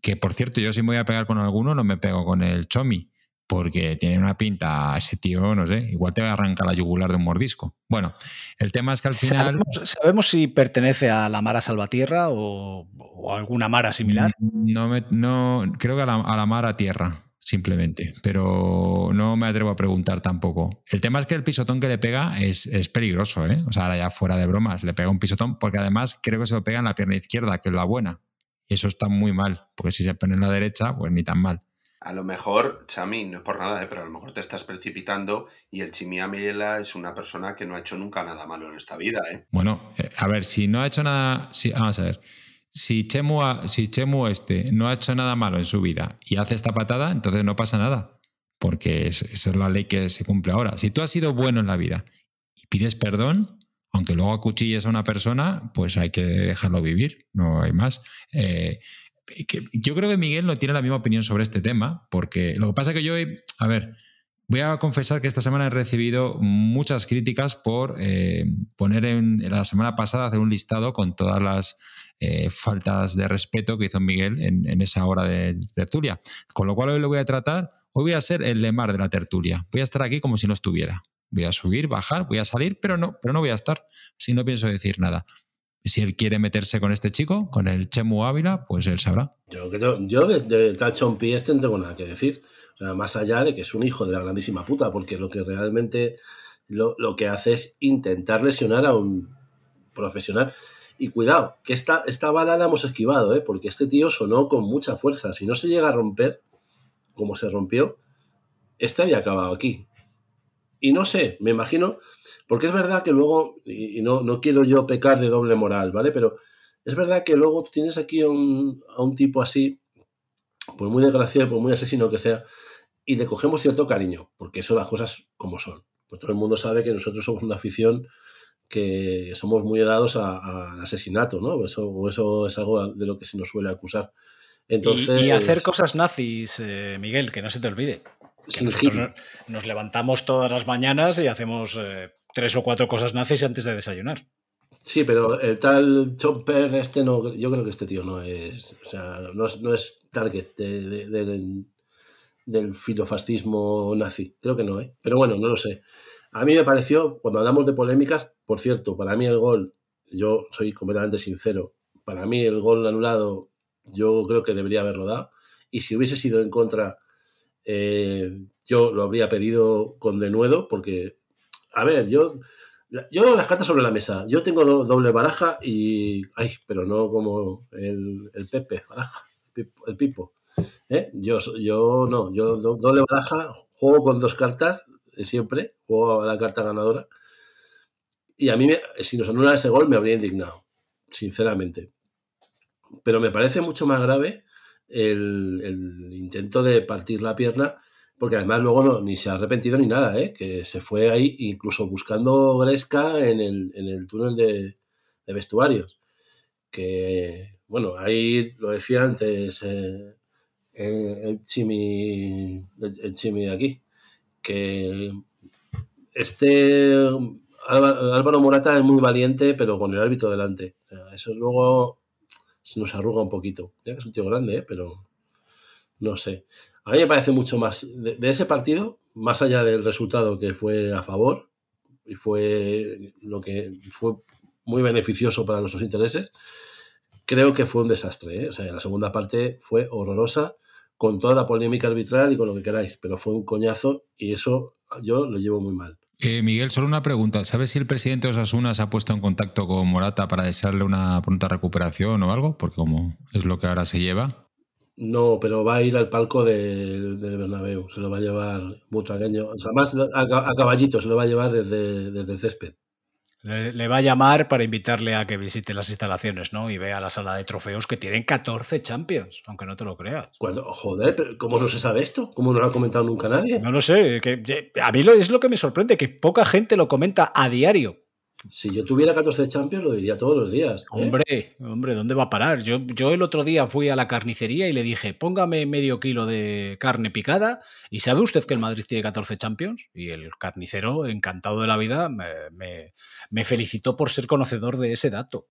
Que por cierto, yo si me voy a pegar con alguno, no me pego con el Chomi, porque tiene una pinta ese tío, no sé, igual te arranca la yugular de un mordisco. Bueno, el tema es que al final. ¿Sabemos, sabemos si pertenece a la Mara Salvatierra o, o a alguna Mara similar? No, me, no creo que a la, a la mar a tierra, simplemente, pero no me atrevo a preguntar tampoco. El tema es que el pisotón que le pega es, es peligroso, ¿eh? O sea, ahora ya fuera de bromas, le pega un pisotón porque además creo que se lo pega en la pierna izquierda, que es la buena. Y eso está muy mal, porque si se pone en la derecha, pues ni tan mal. A lo mejor, Chami, no es por nada, ¿eh? pero a lo mejor te estás precipitando y el Chimi Amiela es una persona que no ha hecho nunca nada malo en esta vida, ¿eh? Bueno, eh, a ver, si no ha hecho nada. Si, vamos a ver. Si Chemu, si Chemu este no ha hecho nada malo en su vida y hace esta patada, entonces no pasa nada. Porque es- esa es la ley que se cumple ahora. Si tú has sido bueno en la vida y pides perdón, aunque luego acuchilles a una persona, pues hay que dejarlo vivir, no hay más. Eh, yo creo que Miguel no tiene la misma opinión sobre este tema, porque lo que pasa es que yo, a ver, voy a confesar que esta semana he recibido muchas críticas por eh, poner en, en la semana pasada, hacer un listado con todas las eh, faltas de respeto que hizo Miguel en, en esa hora de tertulia. Con lo cual hoy lo voy a tratar, hoy voy a ser el lemar de la tertulia. Voy a estar aquí como si no estuviera. Voy a subir, bajar, voy a salir, pero no, pero no voy a estar. Si no pienso decir nada. Si él quiere meterse con este chico, con el Chemu Ávila, pues él sabrá. Yo, creo- yo de, tal este no tengo nada que decir. Más allá de que es un hijo de la grandísima puta, porque lo que realmente lo, lo que hace es intentar lesionar a un profesional. Y cuidado, que esta, esta bala la hemos esquivado, ¿eh? porque este tío sonó con mucha fuerza. Si no se llega a romper, como se rompió, este había acabado aquí. Y no sé, me imagino, porque es verdad que luego, y no, no quiero yo pecar de doble moral, ¿vale? Pero es verdad que luego tienes aquí a un, a un tipo así, por muy desgraciado, por muy asesino que sea, y le cogemos cierto cariño, porque eso las cosas como son. Pues todo el mundo sabe que nosotros somos una afición que somos muy dados al asesinato, ¿no? Eso, o eso es algo de lo que se nos suele acusar. Entonces, y, y hacer cosas nazis, eh, Miguel, que no se te olvide. Que nosotros nos levantamos todas las mañanas y hacemos eh, tres o cuatro cosas nazis antes de desayunar. Sí, pero el tal Chomper, este no, yo creo que este tío no es, o sea, no es, no es target de- de- del, del filofascismo nazi. Creo que no, ¿eh? Pero bueno, no lo sé. A mí me pareció, cuando hablamos de polémicas, por cierto, para mí el gol, yo soy completamente sincero, para mí el gol anulado, yo creo que debería haberlo dado. Y si hubiese sido en contra, eh, yo lo habría pedido con denuedo, porque, a ver, yo, yo las cartas sobre la mesa. Yo tengo do- doble baraja y. Ay, pero no como el, el Pepe, baraja, el Pipo. ¿eh? Yo, yo no, yo do- doble baraja, juego con dos cartas eh, siempre, juego a la carta ganadora. Y a mí, me- si nos anula ese gol, me habría indignado, sinceramente. Pero me parece mucho más grave el, el intento de partir la pierna, porque además luego no, ni se ha arrepentido ni nada, ¿eh? que se fue ahí incluso buscando Gresca en el, en el túnel de, vestuarios. Que, bueno, ahí lo decía antes eh, el, chimi, el, chimi de aquí, que este Álvaro Morata es muy valiente, pero con el árbitro delante. Eso luego se nos arruga un poquito. Ya que es un tío grande, ¿eh? pero no sé. A mí me parece mucho más de, ese partido, más allá del resultado que fue a favor y fue lo que fue muy beneficioso para nuestros intereses, creo que fue un desastre. ¿eh? O sea, la segunda parte fue horrorosa con toda la polémica arbitral y con lo que queráis, pero fue un coñazo y eso yo lo llevo muy mal. Eh, Miguel, solo una pregunta. ¿Sabes si el presidente de Osasuna se ha puesto en contacto con Morata para desearle una pronta recuperación o algo? Porque como es lo que ahora se lleva. No, pero va a ir al palco del, del Bernabéu, se lo va a llevar butragueño, o sea, más a, a caballito se lo va a llevar desde, desde césped. Le, le va a llamar para invitarle a que visite las instalaciones, ¿no? Y vea la sala de trofeos que tienen 14 Champions, aunque no te lo creas. Cuando, joder, pero ¿cómo no se sabe esto? ¿Cómo no lo ha comentado nunca nadie? No lo sé, que, a mí lo, es lo que me sorprende, que poca gente lo comenta a diario. Si yo tuviera 14 Champions, lo diría todos los días. ¿eh? Hombre, hombre, ¿dónde va a parar? Yo, yo el otro día fui a la carnicería y le dije, póngame medio kilo de carne picada. ¿Y sabe usted que el Madrid tiene 14 Champions? Y el carnicero, encantado de la vida, me, me, me felicitó por ser conocedor de ese dato.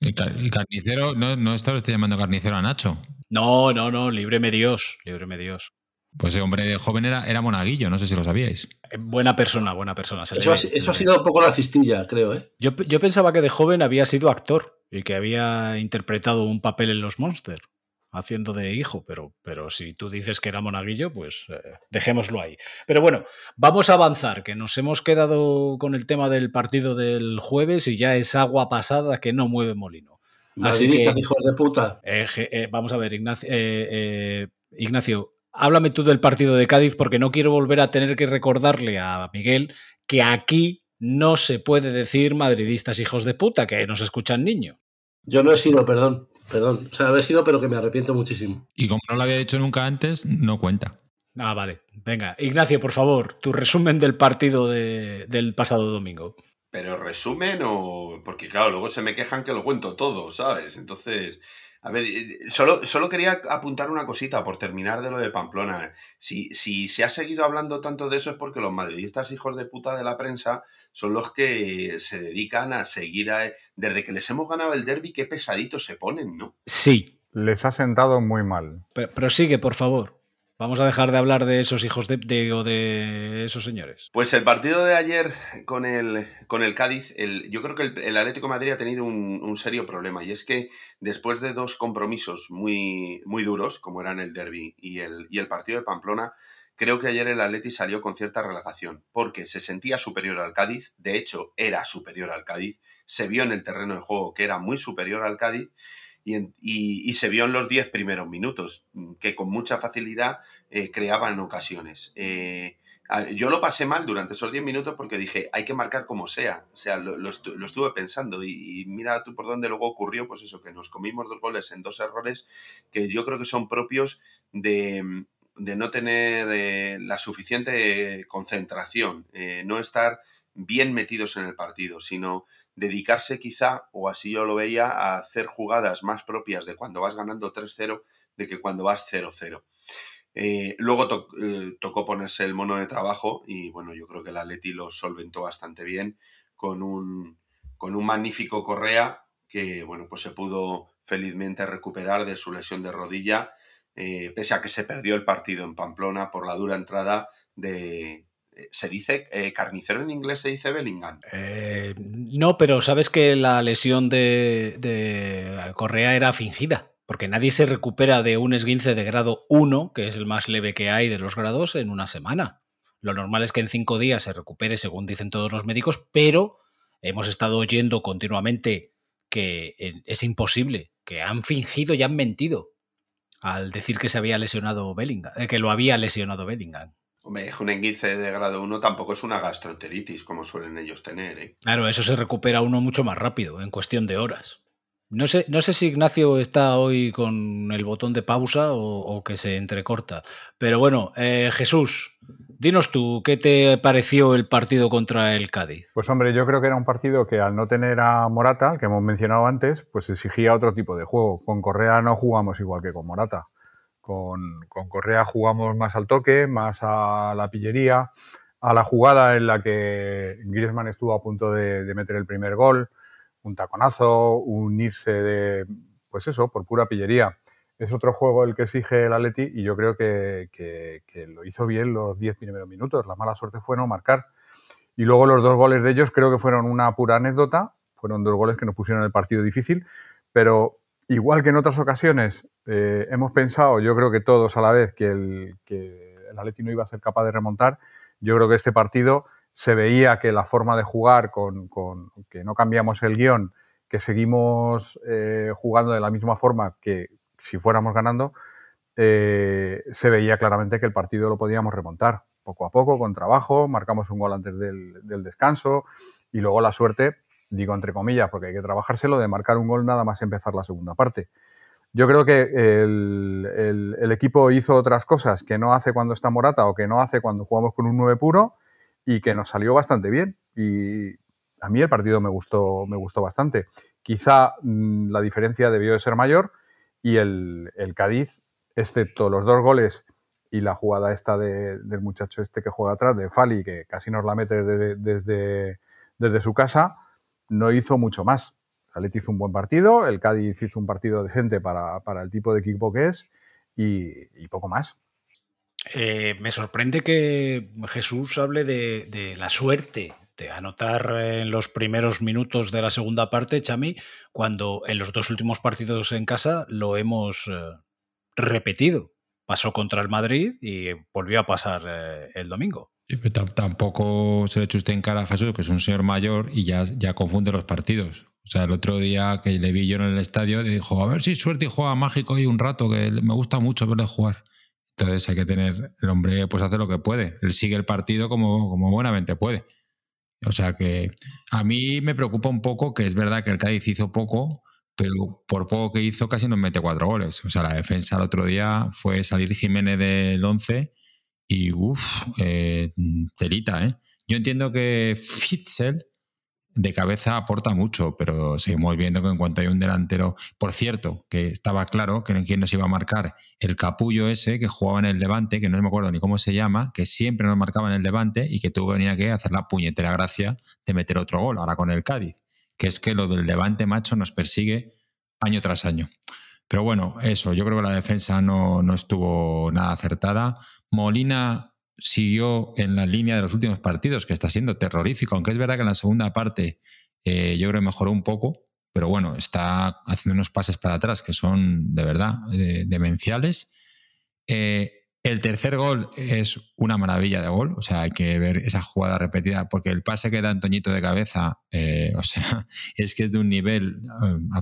El, car el carnicero, no, no está, lo estoy llamando carnicero a Nacho. No, no, no, líbreme Dios, líbreme Dios. Pues ese hombre joven era, era monaguillo, no sé si lo sabíais. Buena persona, buena persona. Se eso, le ha, ve, eso ha sido un poco la cistilla, creo, ¿eh? Yo, yo, pensaba que de joven había sido actor y que había interpretado un papel en Los Monsters, haciendo de hijo, pero, pero si tú dices que era monaguillo, pues eh, dejémoslo ahí. Pero bueno, vamos a avanzar, que nos hemos quedado con el tema del partido del jueves y ya es agua pasada que no mueve molino. Así que, hijos de puta. Eh, eh, vamos a ver, Ignacio, eh, Ignacio, háblame tú del partido de Cádiz porque no quiero volver a tener que recordarle a Miguel que aquí no se puede decir madridistas hijos de puta, que nos escuchan niños. Yo no he sido, perdón, perdón. O sea, he sido, pero que me arrepiento muchísimo. Y como no lo había hecho nunca antes, no cuenta. Ah, vale. Venga, Ignacio, por favor, tu resumen del partido de, del pasado domingo. Pero resumen o. Porque claro, luego se me quejan que lo cuento todo, ¿sabes? Entonces. A ver, solo, solo quería apuntar una cosita por terminar de lo de Pamplona. Si, si se ha seguido hablando tanto de eso es porque los madridistas hijos de puta de la prensa son los que se dedican a seguir a... Desde que les hemos ganado el derby, qué pesaditos se ponen, ¿no? Sí. Les ha sentado muy mal. Pero, prosigue, por favor. Vamos a dejar de hablar de esos hijos de, de, esos señores. Pues el partido de ayer con el, con el Cádiz, yo creo que el, Atlético Madrid ha tenido un, un, serio problema y es que después de dos compromisos muy, muy duros, como eran el derby y el, y el partido de Pamplona, creo que ayer el Atleti salió con cierta relajación porque se sentía superior al Cádiz, de hecho era superior al Cádiz, se vio en el terreno de juego que era muy superior al Cádiz y, y, se vio en los 10 primeros minutos, que con mucha facilidad eh, creaban ocasiones. Eh, yo lo pasé mal durante esos 10 minutos porque dije, hay que marcar como sea. O sea, lo, lo, estu lo estuve pensando y, mira tú por dónde luego ocurrió, pues eso, que nos comimos dos goles en dos errores que yo creo que son propios de, de no tener eh, la suficiente concentración, no estar bien metidos en el partido, sino dedicarse quizá, o así yo lo veía, a hacer jugadas más propias de cuando vas ganando 3-0 de que cuando vas 0-0. Eh, luego eh, tocó ponerse el mono de trabajo y bueno, yo creo que el Atleti lo solventó bastante bien con un, con un magnífico Correa que bueno, pues se pudo felizmente recuperar de su lesión de rodilla, eh, pese a que se perdió el partido en Pamplona por la dura entrada de, ¿Se dice carnicero en inglés? ¿Se dice Bellingham? no, pero sabes que la lesión de, Correa era fingida porque nadie se recupera de un esguince de grado 1, que es el más leve que hay de los grados, en una semana. Lo normal es que en cinco días se recupere, según dicen todos los médicos, pero hemos estado oyendo continuamente que es imposible, que han fingido y han mentido al decir que se había lesionado Bellingham, eh, que lo había lesionado Bellingham. Hombre, un esguince de grado 1 tampoco es una gastroenteritis, como suelen ellos tener. ¿eh? Claro, eso se recupera uno mucho más rápido, en cuestión de horas. No sé, no sé si Ignacio está hoy con el botón de pausa o, que se entrecorta. Pero bueno, eh, Jesús, dinos tú, ¿qué te pareció el partido contra el Cádiz? Pues hombre, yo creo que era un partido que al no tener a Morata, que hemos mencionado antes, pues exigía otro tipo de juego. Con Correa no jugamos igual que con Morata. Con, Correa jugamos más al toque, más a la pillería, a la jugada en la que Griezmann estuvo a punto de meter el primer gol un taconazo, un irse de, pues eso, por pura pillería. Es otro juego el que exige el Atleti y yo creo que, lo hizo bien los 10 primeros minutos. La mala suerte fue no marcar. Y luego los dos goles de ellos creo que fueron una pura anécdota. Fueron dos goles que nos pusieron el partido difícil. Pero igual que en otras ocasiones eh, hemos pensado, yo creo que todos a la vez, que el, que Atleti no iba a ser capaz de remontar, yo creo que este partido se veía que la forma de jugar, con, que no cambiamos el guion, que seguimos eh, jugando de la misma forma que si fuéramos ganando, eh, se veía claramente que el partido lo podíamos remontar poco a poco, con trabajo, marcamos un gol antes del, descanso y luego la suerte, digo entre comillas, porque hay que trabajárselo, de marcar un gol nada más empezar la segunda parte. Yo creo que el, el equipo hizo otras cosas que no hace cuando está Morata o que no hace cuando jugamos con un 9 puro y que nos salió bastante bien. Y a mí el partido me gustó, me gustó bastante. Quizá mm, la diferencia debió de ser mayor y el, Cádiz, excepto los dos goles y la jugada esta del muchacho este que juega atrás, de Fali, que casi nos la mete desde, desde, su casa, no hizo mucho más. El hizo un buen partido, el Cádiz hizo un partido decente para, el tipo de equipo que es y poco más. Eh, me sorprende que Jesús hable de, la suerte de anotar en los primeros minutos de la segunda parte, Chami, cuando en los dos últimos partidos en casa lo hemos eh, repetido. Pasó contra el Madrid y volvió a pasar eh, el domingo. Tampoco se le eche usted en cara a Jesús, que es un señor mayor y ya, ya confunde los partidos. O sea, el otro día que le vi yo en el estadio, dijo, a ver si suerte y juega mágico y un rato, que me gusta mucho verle jugar. Entonces hay que tener, el hombre pues hace lo que puede, él sigue el partido como, como buenamente puede. O sea que a mí me preocupa un poco que es verdad que el Cádiz hizo poco, pero por poco que hizo casi nos mete cuatro goles. O sea, la defensa el otro día fue salir Jiménez del 11 y uff, eh, telita, ¿eh? Yo entiendo que Fitzel de cabeza aporta mucho, pero seguimos viendo que en cuanto hay un delantero, por cierto, que estaba claro que en quién nos iba a marcar el capullo ese que jugaba en el Levante, que no me acuerdo ni cómo se llama, que siempre nos marcaba en el Levante y que tuvo que venir que hacer la puñetera gracia de meter otro gol, ahora con el Cádiz, que es que lo del Levante macho nos persigue año tras año. Pero bueno, eso, yo creo que la defensa no, no estuvo nada acertada. Molina siguió en la línea de los últimos partidos, que está siendo terrorífico, aunque es verdad que en la segunda parte eh, yo creo que mejoró un poco, pero bueno, está haciendo unos pases para atrás que son de verdad demenciales. Eh, el tercer gol es una maravilla de gol, o sea, hay que ver esa jugada repetida, porque el pase que da Antoñito de cabeza, eh, o sea, es que es de un nivel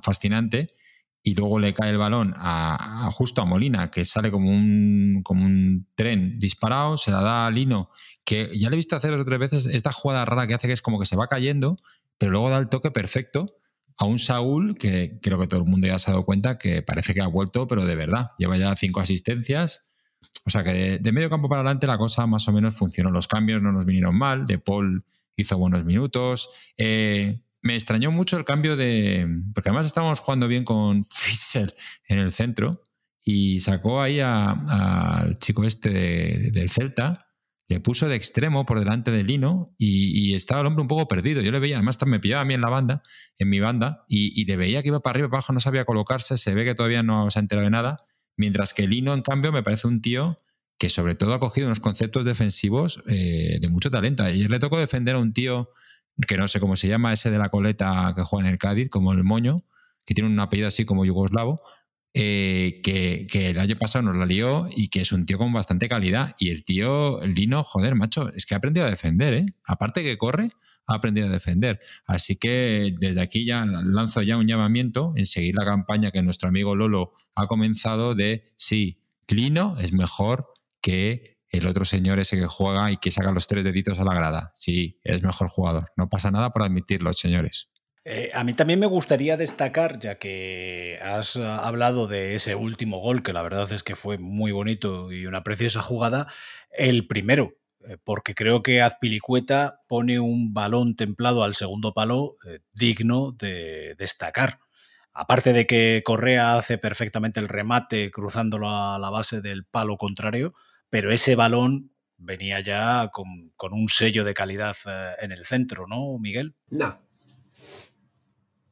fascinante y luego le cae el balón a, justo a Molina, que sale como un, como un tren disparado, se la da a Lino, que ya le he visto hacer otras veces esta jugada rara que hace que es como que se va cayendo, pero luego da el toque perfecto a un Saúl que creo que todo el mundo ya se ha dado cuenta que parece que ha vuelto, pero de verdad, lleva ya cinco asistencias. O sea que de, medio campo para adelante la cosa más o menos funcionó. Los cambios no nos vinieron mal. De Paul hizo buenos minutos. Eh, me extrañó mucho el cambio de. Porque además estábamos jugando bien con Fitzel en el centro y sacó ahí al chico este de- del Celta, le puso de extremo por delante del Lino y, estaba el hombre un poco perdido. Yo le veía, además me pillaba a mí en la banda, en mi banda, y, le veía que iba para arriba y para abajo, no sabía colocarse, se ve que todavía no se ha enterado de nada. Mientras que Lino, en cambio, me parece un tío que sobre todo ha cogido unos conceptos defensivos eh, de mucho talento. Ayer le tocó defender a un tío que no sé cómo se llama, ese de la coleta que juega en el Cádiz, como el Moño, que tiene un apellido así como yugoslavo, eh, que, que el año pasado nos la lió y que es un tío con bastante calidad. Y el tío, Lino, joder, macho, es que ha aprendido a defender, ¿eh? Aparte que corre, ha aprendido a defender. Así que desde aquí ya lanzo ya un llamamiento en seguir la campaña que nuestro amigo Lolo ha comenzado de sí, Lino es mejor que el otro señor ese que juega y que saca los tres deditos a la grada. Sí, es mejor jugador. No pasa nada por admitirlo, señores. Eh, a mí también me gustaría destacar, ya que has hablado de ese último gol, que la verdad es que fue muy bonito y una preciosa jugada, el primero, eh, porque creo que Azpilicueta pone un balón templado al segundo palo eh, digno de destacar. Aparte de que Correa hace perfectamente el remate cruzándolo a la base del palo contrario, pero ese balón venía ya con, con un sello de calidad eh, en el centro, ¿no, Miguel? No.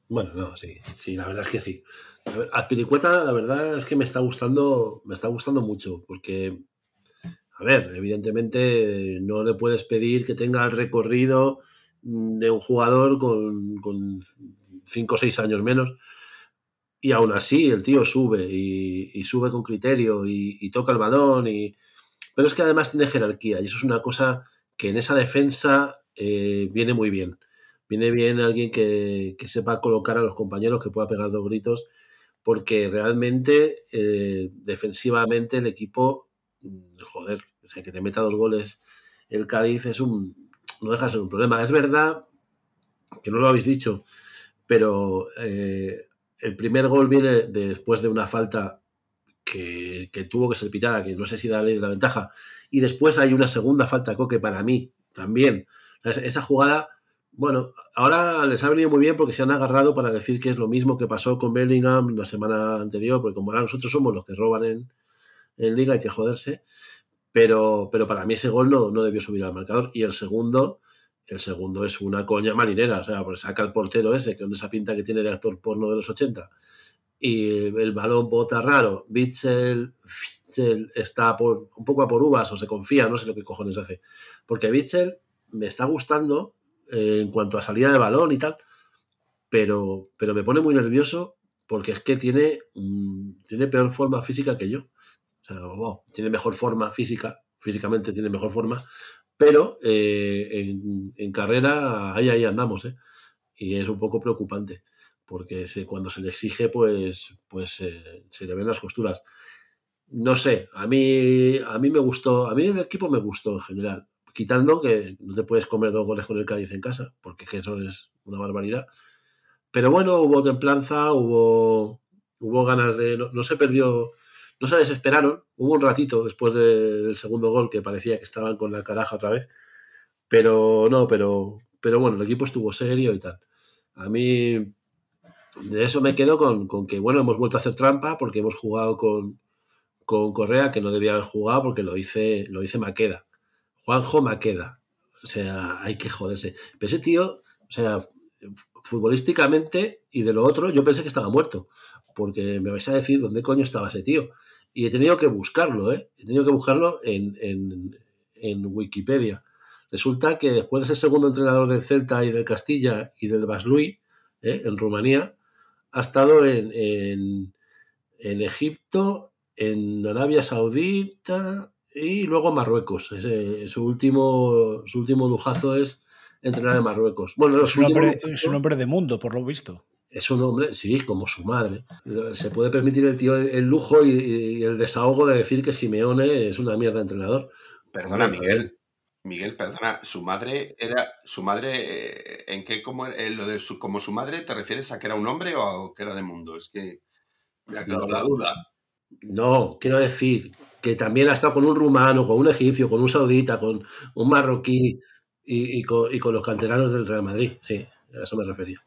Bueno, no, sí, sí, la verdad es que sí. A ver, Azpilicueta, la verdad es que me está gustando, me está gustando mucho, porque, a ver, evidentemente no le puedes pedir que tenga el recorrido mm, de un jugador con, con cinco o seis años menos. Y aún así, el tío sube y, y sube con criterio y, y toca el balón. Y... Pero es que además tiene jerarquía y eso es una cosa que en esa defensa eh, viene muy bien. Viene bien alguien que, que, sepa colocar a los compañeros, que pueda pegar dos gritos, porque realmente eh, defensivamente el equipo, joder, o sea, que te meta dos goles el Cádiz es un, no deja de ser un problema. Es verdad que no lo habéis dicho, pero eh, el primer gol viene después de una falta que, que, tuvo que ser pitada, que no sé si da de la ventaja, y después hay una segunda falta, Coque, para mí también. Esa jugada bueno, ahora les ha venido muy bien porque se han agarrado para decir que es lo mismo que pasó con Bellingham la semana anterior, porque como ahora nosotros somos los que roban en, en liga, hay que joderse. Pero, pero para mí ese gol no, no, debió subir al marcador. Y el segundo, el segundo es una coña marinera, o sea, porque saca el portero ese, con esa pinta que tiene de actor porno de los 80. Y el balón bota raro. Bitzel, Bitzel está por, un poco a por uvas o se confía, no sé lo que cojones hace. Porque Bitzel me está gustando eh, en cuanto a salida de balón y tal, pero, pero me pone muy nervioso porque es que tiene, um, tiene peor forma física que yo. O sea, wow, tiene mejor forma física, físicamente tiene mejor forma, pero eh, en, en, carrera ahí, ahí andamos, ¿eh? Y es un poco preocupante, porque cuando se le exige, pues, pues eh, se le ven las costuras. No sé, a mí, a mí me gustó, a mí el equipo me gustó en general quitando que no te puedes comer dos goles con el Cádiz en casa, porque eso es una barbaridad. Pero bueno, hubo templanza, hubo, hubo ganas de... No, se perdió, no se desesperaron. Hubo un ratito después de, del segundo gol que parecía que estaban con la caraja otra vez. Pero no, pero, pero bueno, el equipo estuvo serio y tal. A mí de eso me quedo con, con que, bueno, hemos vuelto a hacer trampa porque hemos jugado con, con Correa, que no debía haber jugado porque lo hice, lo hice Maqueda. Juanjo Maqueda. O sea, hay que joderse. Pero ese tío, o sea, futbolísticamente y de lo otro, yo pensé que estaba muerto. Porque me vais a decir dónde coño estaba ese tío. Y he tenido que buscarlo, ¿eh? He tenido que buscarlo en, en, en Wikipedia. Resulta que después de ser segundo entrenador del Celta y del Castilla y del Baslui, ¿eh? en Rumanía, ha estado en, en, en Egipto, en Arabia Saudita, y luego Marruecos. Ese, su, último, su último lujazo es entrenar en Marruecos. Bueno, es, un hombre, lujazo, es un hombre de mundo, por lo visto. Es un hombre, sí, como su madre. Se puede permitir el tío el lujo y, y el desahogo de decir que Simeone es una mierda de entrenador. Perdona, Miguel. Miguel, perdona, su madre era su madre en qué como en lo de su como su madre te refieres a que era un hombre o a que era de mundo, es que me ha quedado no, la duda. No, quiero decir que también ha estado con un rumano, con un egipcio, con un saudita, con un marroquí. y, y con, y con los canteranos del Real Madrid, sí, a eso me refería.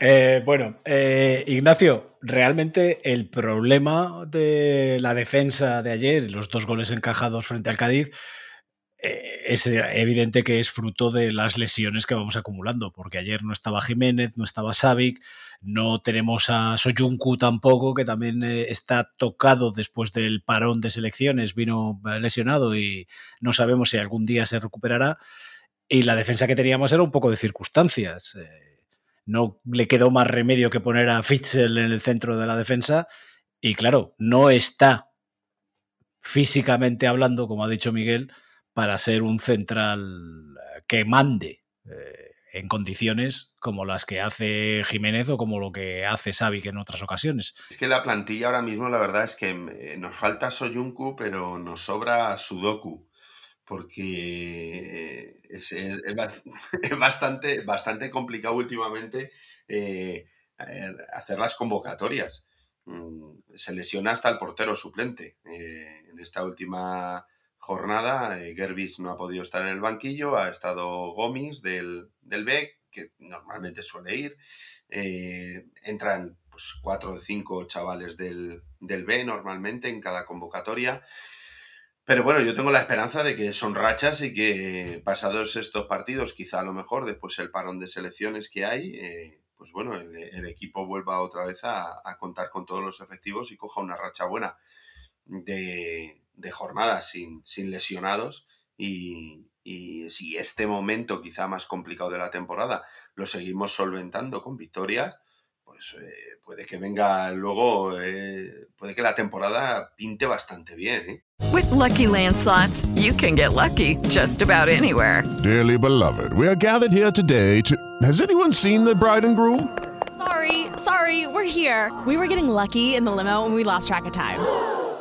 Eh, bueno, eh, Ignacio, realmente el problema de la defensa de ayer, los dos goles encajados frente al Cádiz, eh, es evidente que es fruto de las lesiones que vamos acumulando, porque ayer no estaba Jiménez, no estaba Savic, no tenemos a Soyuncu tampoco, que también eh, está tocado después del parón de selecciones, vino eh, lesionado y no sabemos si algún día se recuperará. Y la defensa que teníamos era un poco de circunstancias. Eh, no le quedó más remedio que poner a Fitzel en el centro de la defensa. Y claro, no está físicamente hablando, como ha dicho Miguel, para ser un central eh, que mande eh, en condiciones como las que hace Jiménez o como lo que hace Savic en otras ocasiones. Es que la plantilla ahora mismo, la verdad es que eh, nos falta Soyuncu, pero nos sobra Sudoku, porque es, es- es bas- es bastante, bastante complicado últimamente hacer las convocatorias. Mm, Se lesiona hasta el portero suplente. En esta última jornada, eh, Gerbis no ha podido estar en el banquillo, ha estado Gomis del, del B, que normalmente suele ir. Eh, entran pues, cuatro o cinco chavales del, del B normalmente en cada convocatoria. Pero bueno, yo tengo la esperanza de que son rachas y que pasados estos partidos, quizá a lo mejor después el parón de selecciones que hay, eh, pues bueno, el, el equipo vuelva otra vez a, a contar con todos los efectivos y coja una racha buena de, de jornadas sin, sin lesionados y, y si este momento quizá más complicado de la temporada lo seguimos solventando con victorias, pues eh, puede que venga luego, eh, puede que la temporada pinte bastante bien. ¿eh? With Lucky Land slots, you can get lucky just about anywhere. Dearly beloved, we are gathered here today to. Has anyone seen the bride and groom? Sorry, sorry, we're here. We were getting lucky in the limo and we lost track of time.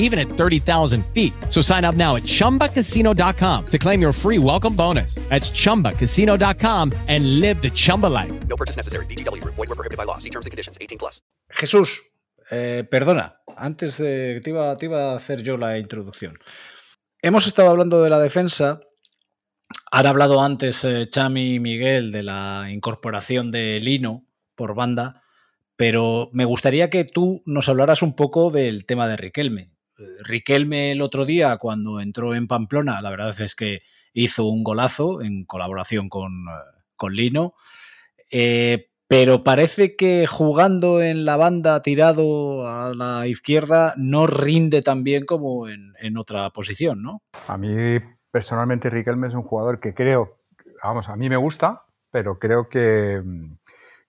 even at 30,000 feet. So sign up now at chumbacasino.com to claim your free welcome bonus. That's chumbacasino.com and live the Chumba life. No purchase necessary. VGW Group. Void were prohibited by law. See terms and conditions. 18 plus. Jesús, eh, perdona, antes de te iba, te iba a hacer yo la introducción. Hemos estado hablando de la defensa. Han hablado antes eh, Chami y Miguel de la incorporación de Lino por banda, pero me gustaría que tú nos hablaras un poco del tema de Riquelme. Riquelme el otro día, cuando entró en Pamplona, la verdad es que hizo un golazo en colaboración con, eh, con Lino. Eh, pero parece que jugando en la banda tirado a la izquierda no rinde tan bien como en, en otra posición, ¿no? A mí personalmente Riquelme es un jugador que creo, vamos, a mí me gusta, pero creo que,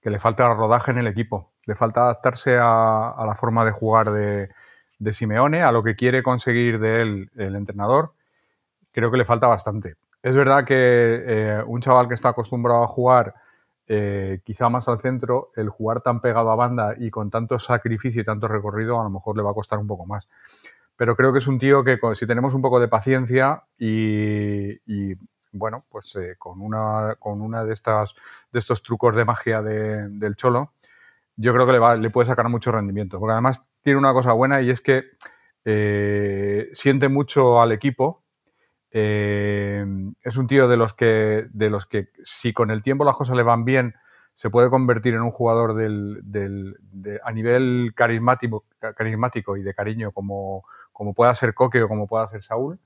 que le falta rodaje en el equipo. Le falta adaptarse a, a la forma de jugar de, de Simeone, a lo que quiere conseguir de él el entrenador. Creo que le falta bastante. Es verdad que eh, un chaval que está acostumbrado a jugar eh, quizá más al centro, el jugar tan pegado a banda y con tanto sacrificio y tanto recorrido, a lo mejor le va a costar un poco más. Pero creo que es un tío que si tenemos un poco de paciencia y, bueno, pues eh, con una, con una de, estas, de estos trucos de magia de- del cholo, yo creo que le, va- le puede sacar mucho rendimiento. Porque además tiene una cosa buena y es que eh, siente mucho al equipo. Eh, es un tío de los, que, de los que si con el tiempo las cosas le van bien, se puede convertir en un jugador del, del- de- a nivel carismático, carismático y de cariño como, como pueda ser Coque o como pueda ser Saúl.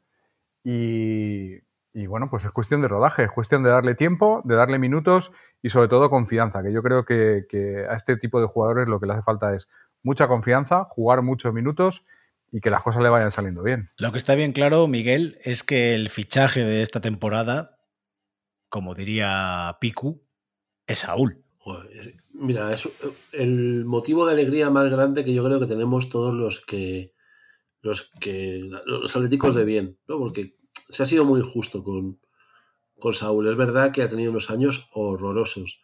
Y, y bueno, pues es cuestión de rodaje, es cuestión de darle tiempo, de darle minutos y sobre todo confianza, que yo creo que, que a este tipo de jugadores lo que le hace falta es mucha confianza, jugar muchos minutos y que las cosas le vayan saliendo bien. Lo que está bien claro, Miguel, es que el fichaje de esta temporada, como diría Piku, es Saúl. Mira, es el motivo de alegría más grande que yo creo que tenemos todos los que los que los atléticos de bien, ¿no? Porque se ha sido muy injusto con, con Saúl. Es verdad que ha tenido unos años horrorosos.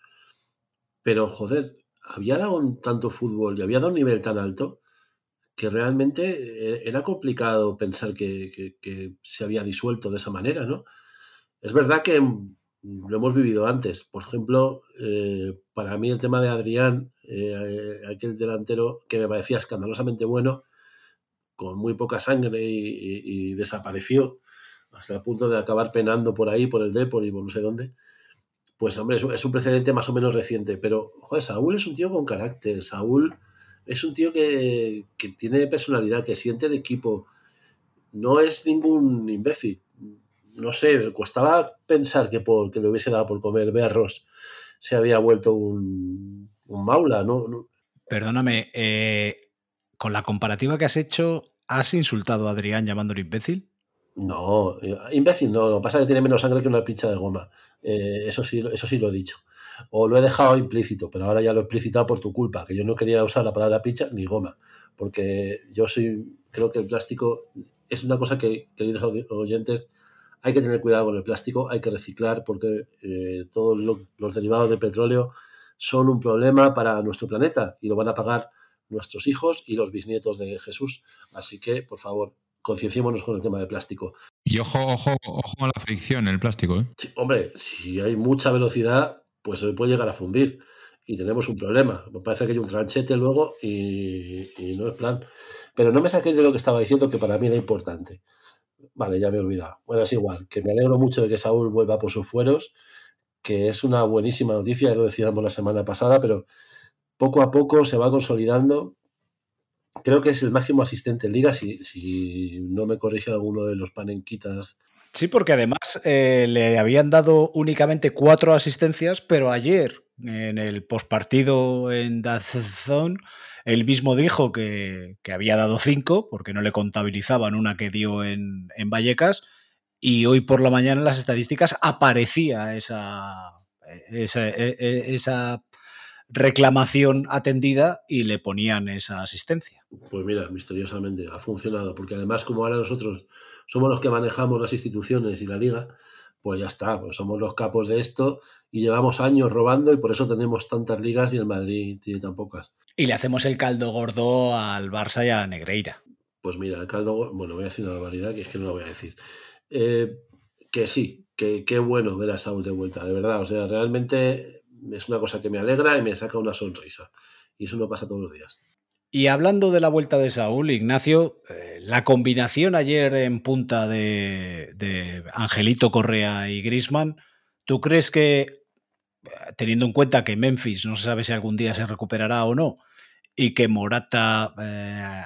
Pero, joder, había dado tanto fútbol y había dado un nivel tan alto que realmente eh, era complicado pensar que, se había disuelto de esa manera, ¿no? Es verdad que mm, lo hemos vivido antes. Por ejemplo, eh, para mí el tema de Adrián, eh, aquel delantero que me parecía escandalosamente bueno, con muy poca sangre y, y- y desapareció hasta el punto de acabar penando por ahí, por el Depor y por no sé dónde. Pues hombre, es un, precedente más o menos reciente, pero joder, Saúl es un tío con carácter, Saúl es un tío que, que tiene personalidad, que siente el equipo, no es ningún imbécil. No sé, costaba pensar que porque le hubiese dado por comer berros se había vuelto un, un maula, ¿no? no Perdóname, eh, con la comparativa que has hecho, ¿has insultado a Adrián llamándolo imbécil? No, eh, imbécil no, lo que pasa es que tiene menos sangre que una pincha de goma. Eh, eso, sí, eso sí lo he dicho. O lo he dejado implícito, pero ahora ya lo he explicitado por tu culpa, que yo no quería usar la palabra pincha ni goma, porque yo soy, creo que el plástico es una cosa que, queridos oyentes, hay que tener cuidado con el plástico, hay que reciclar, porque eh, todos lo- los derivados del petróleo son un problema para nuestro planeta y lo van a pagar nuestros hijos y los bisnietos de Jesús. Así que, por favor, concienciémonos con el tema del plástico. Y ojo, ojo, ojo a la fricción, el plástico, ¿eh? Hombre, si hay mucha velocidad, pues se puede llegar a fundir y tenemos un problema. Me parece que hay un tranchete luego y, no es plan. Pero no me saquéis de lo que estaba diciendo, que para mí era importante. Vale, ya me he olvidado. Bueno, es igual, que me alegro mucho de que Saúl vuelva por sus fueros, que es una buenísima noticia, lo decíamos la semana pasada, pero poco a poco se va consolidando. Creo que es el máximo asistente en liga, si, no me corrige alguno de los panenquitas Sí, porque además eh, le habían dado únicamente cuatro asistencias, pero ayer en el postpartido en Dazón, él mismo dijo que, que había dado cinco, porque no le contabilizaban una que dio en, en Vallecas, y hoy por la mañana en las estadísticas aparecía esa, esa, e- e- esa reclamación atendida y le ponían esa asistencia. Pues mira, misteriosamente ha funcionado, porque además como ahora nosotros somos los que manejamos las instituciones y la liga, pues ya está, pues somos los capos de esto y llevamos años robando y por eso tenemos tantas ligas y el Madrid tiene tan pocas. Y le hacemos el caldo gordo al Barça y a Negreira. Pues mira, el caldo, bueno, voy a decir una barbaridad que es que no lo voy a decir. Eh, que sí, que qué bueno ver a Saúl de vuelta, de verdad, o sea, realmente es una cosa que me alegra y me saca una sonrisa. Y eso no pasa todos los días. Y hablando de la vuelta de Saúl, Ignacio, eh, la combinación ayer en punta de, de Angelito Correa y Grisman, ¿tú crees que, eh, teniendo en cuenta que Memphis no se sabe si algún día se recuperará o no, y que Morata eh,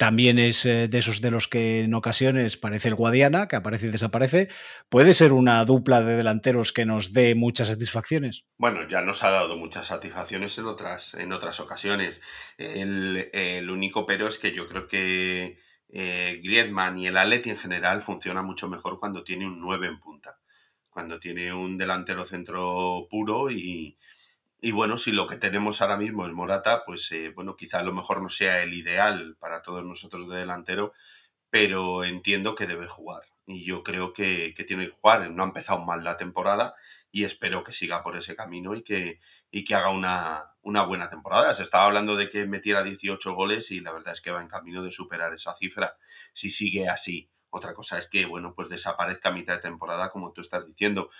también es eh, de esos de los que en ocasiones parece el Guadiana, que aparece y desaparece, puede ser una dupla de delanteros que nos dé muchas satisfacciones? Bueno, ya nos ha dado muchas satisfacciones en otras, en otras ocasiones. El, único pero es que yo creo que eh, Griezmann y el Atleti en general funciona mucho mejor cuando tiene un 9 en punta. Cuando tiene un delantero centro puro y, y bueno, si lo que tenemos ahora mismo es Morata, pues eh, bueno, quizá a lo mejor no sea el ideal para todos nosotros de delantero, pero entiendo que debe jugar. Y yo creo que, que tiene que jugar. No ha empezado mal la temporada y espero que siga por ese camino y que, y que haga una, una buena temporada. Se estaba hablando de que metiera 18 goles y la verdad es que va en camino de superar esa cifra si sigue así. Otra cosa es que, bueno, pues desaparezca a mitad de temporada, como tú estás diciendo.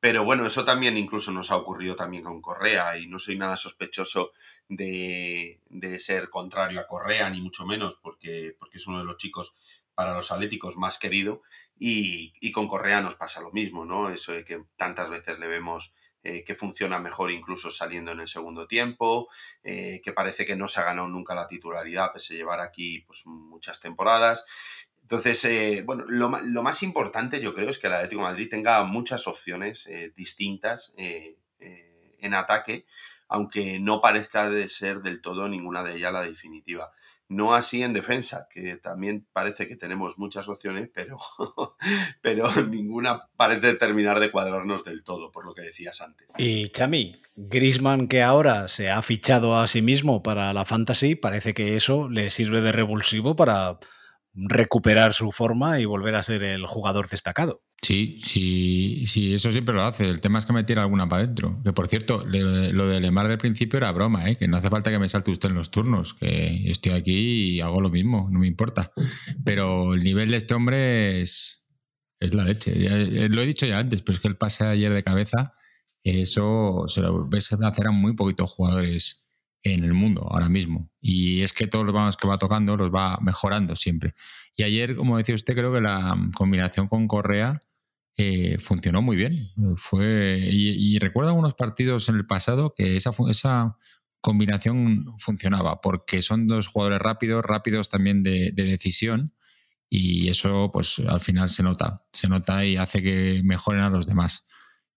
Pero bueno, eso también incluso nos ha ocurrido también con Correa y no soy nada sospechoso de, de ser contrario a Correa, ni mucho menos, porque, porque es uno de los chicos para los atléticos más querido y, y con Correa nos pasa lo mismo, ¿no? Eso de que tantas veces le vemos eh, que funciona mejor incluso saliendo en el segundo tiempo, eh, que parece que no se ha ganado nunca la titularidad, pese a llevar aquí pues, muchas temporadas. Entonces, eh, bueno, lo, lo más importante yo creo es que el Atlético de Madrid tenga muchas opciones eh, distintas eh, eh, en ataque, aunque no parezca de ser del todo ninguna de ellas la definitiva. No así en defensa, que también parece que tenemos muchas opciones, pero, pero ninguna parece terminar de cuadrarnos del todo, por lo que decías antes. Y Chami, Grisman que ahora se ha fichado a sí mismo para la fantasy, parece que eso le sirve de revulsivo para recuperar su forma y volver a ser el jugador destacado. Sí, sí, sí, eso siempre lo hace. El tema es que me tira alguna para adentro. Que por cierto, lo de Lemar del principio era broma, ¿eh? que no hace falta que me salte usted en los turnos, que estoy aquí y hago lo mismo, no me importa. Pero el nivel de este hombre es, es la leche. Ya lo he dicho ya antes, pero es que el pase ayer de cabeza, eso se lo ves hacer a muy poquitos jugadores en el mundo ahora mismo. Y es que todos los balones que va tocando los va mejorando siempre. Y ayer, como decía usted, creo que la combinación con Correa eh, funcionó muy bien. Fue, y, y recuerdo algunos partidos en el pasado que esa, esa combinación funcionaba, porque son dos jugadores rápidos, rápidos también de, de decisión, y eso pues al final se nota, se nota y hace que mejoren a los demás.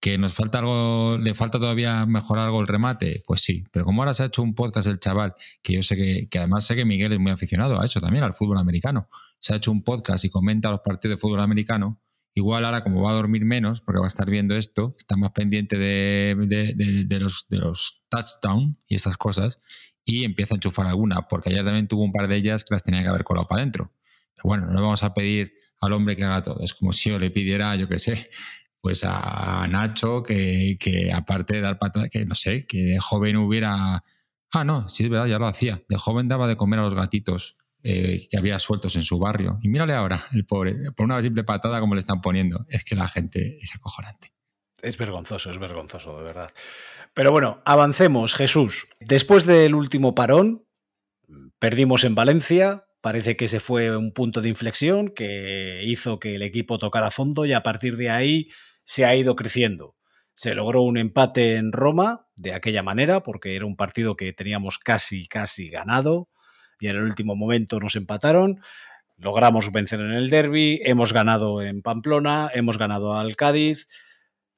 ¿Que nos falta algo, le falta todavía mejorar algo el remate? Pues sí, pero como ahora se ha hecho un podcast el chaval, que yo sé que, que además sé que Miguel es muy aficionado a eso también, al fútbol americano, se ha hecho un podcast y comenta los partidos de fútbol americano, igual ahora como va a dormir menos, porque va a estar viendo esto, está más pendiente de, de- los, de los touchdown y esas cosas, y empieza a enchufar alguna, porque ayer también tuvo un par de ellas que las tenía que haber colado para adentro. Pero bueno, no le vamos a pedir al hombre que haga todo. Es como si yo le pidiera, yo qué sé, pues a Nacho que, aparte de dar patadas, que no sé, que de joven hubiera... Ah, no, sí es verdad, ya lo hacía. De joven daba de comer a los gatitos eh, que había sueltos en su barrio. Y mírale ahora, el pobre, por una simple patada como le están poniendo. Es que la gente es acojonante. Es vergonzoso, es vergonzoso, de verdad. Pero bueno, avancemos, Jesús. Después del último parón, perdimos en Valencia. Parece que se fue un punto de inflexión que hizo que el equipo tocara fondo y a partir de ahí se ha ido creciendo. Se logró un empate en Roma de aquella manera, porque era un partido que teníamos casi, casi ganado, y en el último momento nos empataron. Logramos vencer en el derby, hemos ganado en Pamplona, hemos ganado al Cádiz.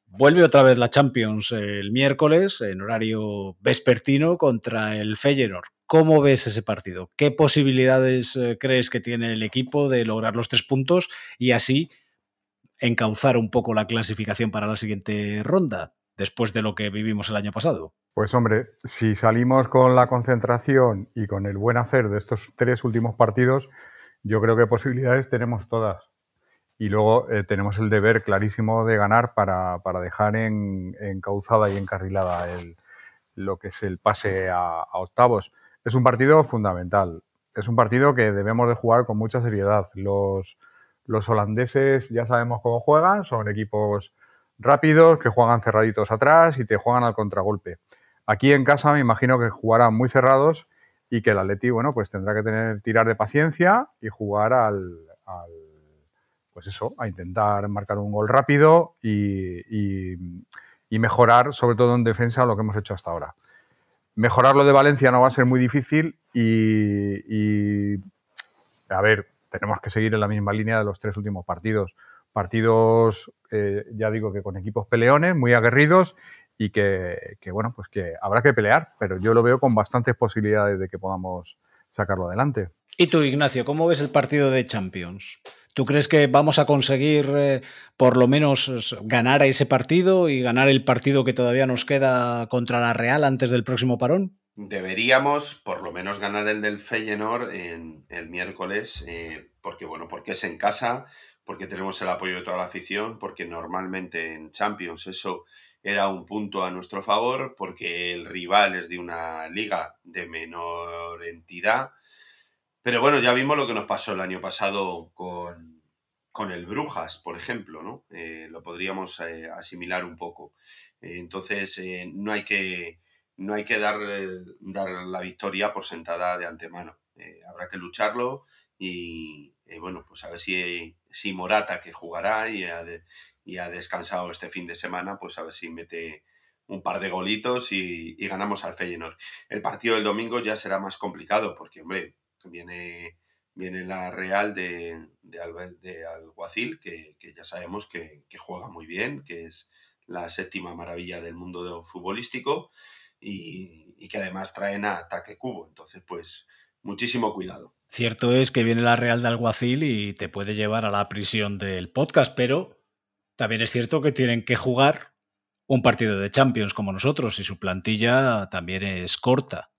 Vuelve otra vez la Champions el miércoles en horario vespertino contra el Feyenoord. ¿Cómo ves ese partido? ¿Qué posibilidades eh, crees que tiene el equipo de lograr los tres puntos y así encauzar un poco la clasificación para la siguiente ronda, después de lo que vivimos el año pasado? Pues hombre, si salimos con la concentración y con el buen hacer de estos tres últimos partidos, yo creo que posibilidades tenemos todas. Y luego eh, tenemos el deber clarísimo de ganar para, para dejar en, encauzada y encarrilada el, lo que es el pase a, a octavos. Es un partido fundamental. Es un partido que debemos de jugar con mucha seriedad. Los, los holandeses ya sabemos cómo juegan, son equipos rápidos que juegan cerraditos atrás y te juegan al contragolpe. Aquí en casa me imagino que jugarán muy cerrados y que el Atleti, bueno, pues tendrá que tener tirar de paciencia y jugar al, al pues eso, a intentar marcar un gol rápido y, mejorar, sobre todo en defensa, lo que hemos hecho hasta ahora. Mejorar lo de Valencia no va a ser muy difícil y, a ver, tenemos que seguir en la misma línea de los tres últimos partidos. Partidos, eh, ya digo que con equipos peleones, muy aguerridos y que, bueno, pues que habrá que pelear, pero yo lo veo con bastantes posibilidades de que podamos sacarlo adelante. ¿Y tú, Ignacio, cómo ves el partido de Champions? ¿Tú crees que vamos a conseguir eh, por lo menos ganar a ese partido y ganar el partido que todavía nos queda contra la Real antes del próximo parón? Deberíamos por lo menos ganar el del Feyenoord en el miércoles, eh, porque bueno, porque es en casa, porque tenemos el apoyo de toda la afición, porque normalmente en Champions eso era un punto a nuestro favor, porque el rival es de una liga de menor entidad. Pero bueno, ya vimos lo que nos pasó el año pasado con, con el Brujas, por ejemplo, ¿no? Eh, lo podríamos eh, asimilar un poco. Entonces, no hay que, no hay que dar, dar la victoria por sentada de antemano. Eh, habrá que lucharlo y, eh, bueno, pues a ver si, si Morata, que jugará y ha, y ha descansado este fin de semana, pues a ver si mete un par de golitos y, y ganamos al Feyenoord. El partido del domingo ya será más complicado porque, hombre, viene, viene la Real de, de, Albe- de Alguacil, que, que ya sabemos que, que juega muy bien, que es la séptima maravilla del mundo futbolístico y, y que además traen a ataque cubo. Entonces, pues, muchísimo cuidado. Cierto es que viene la Real de Alguacil y te puede llevar a la prisión del podcast, pero también es cierto que tienen que jugar un partido de Champions como nosotros y su plantilla también es corta.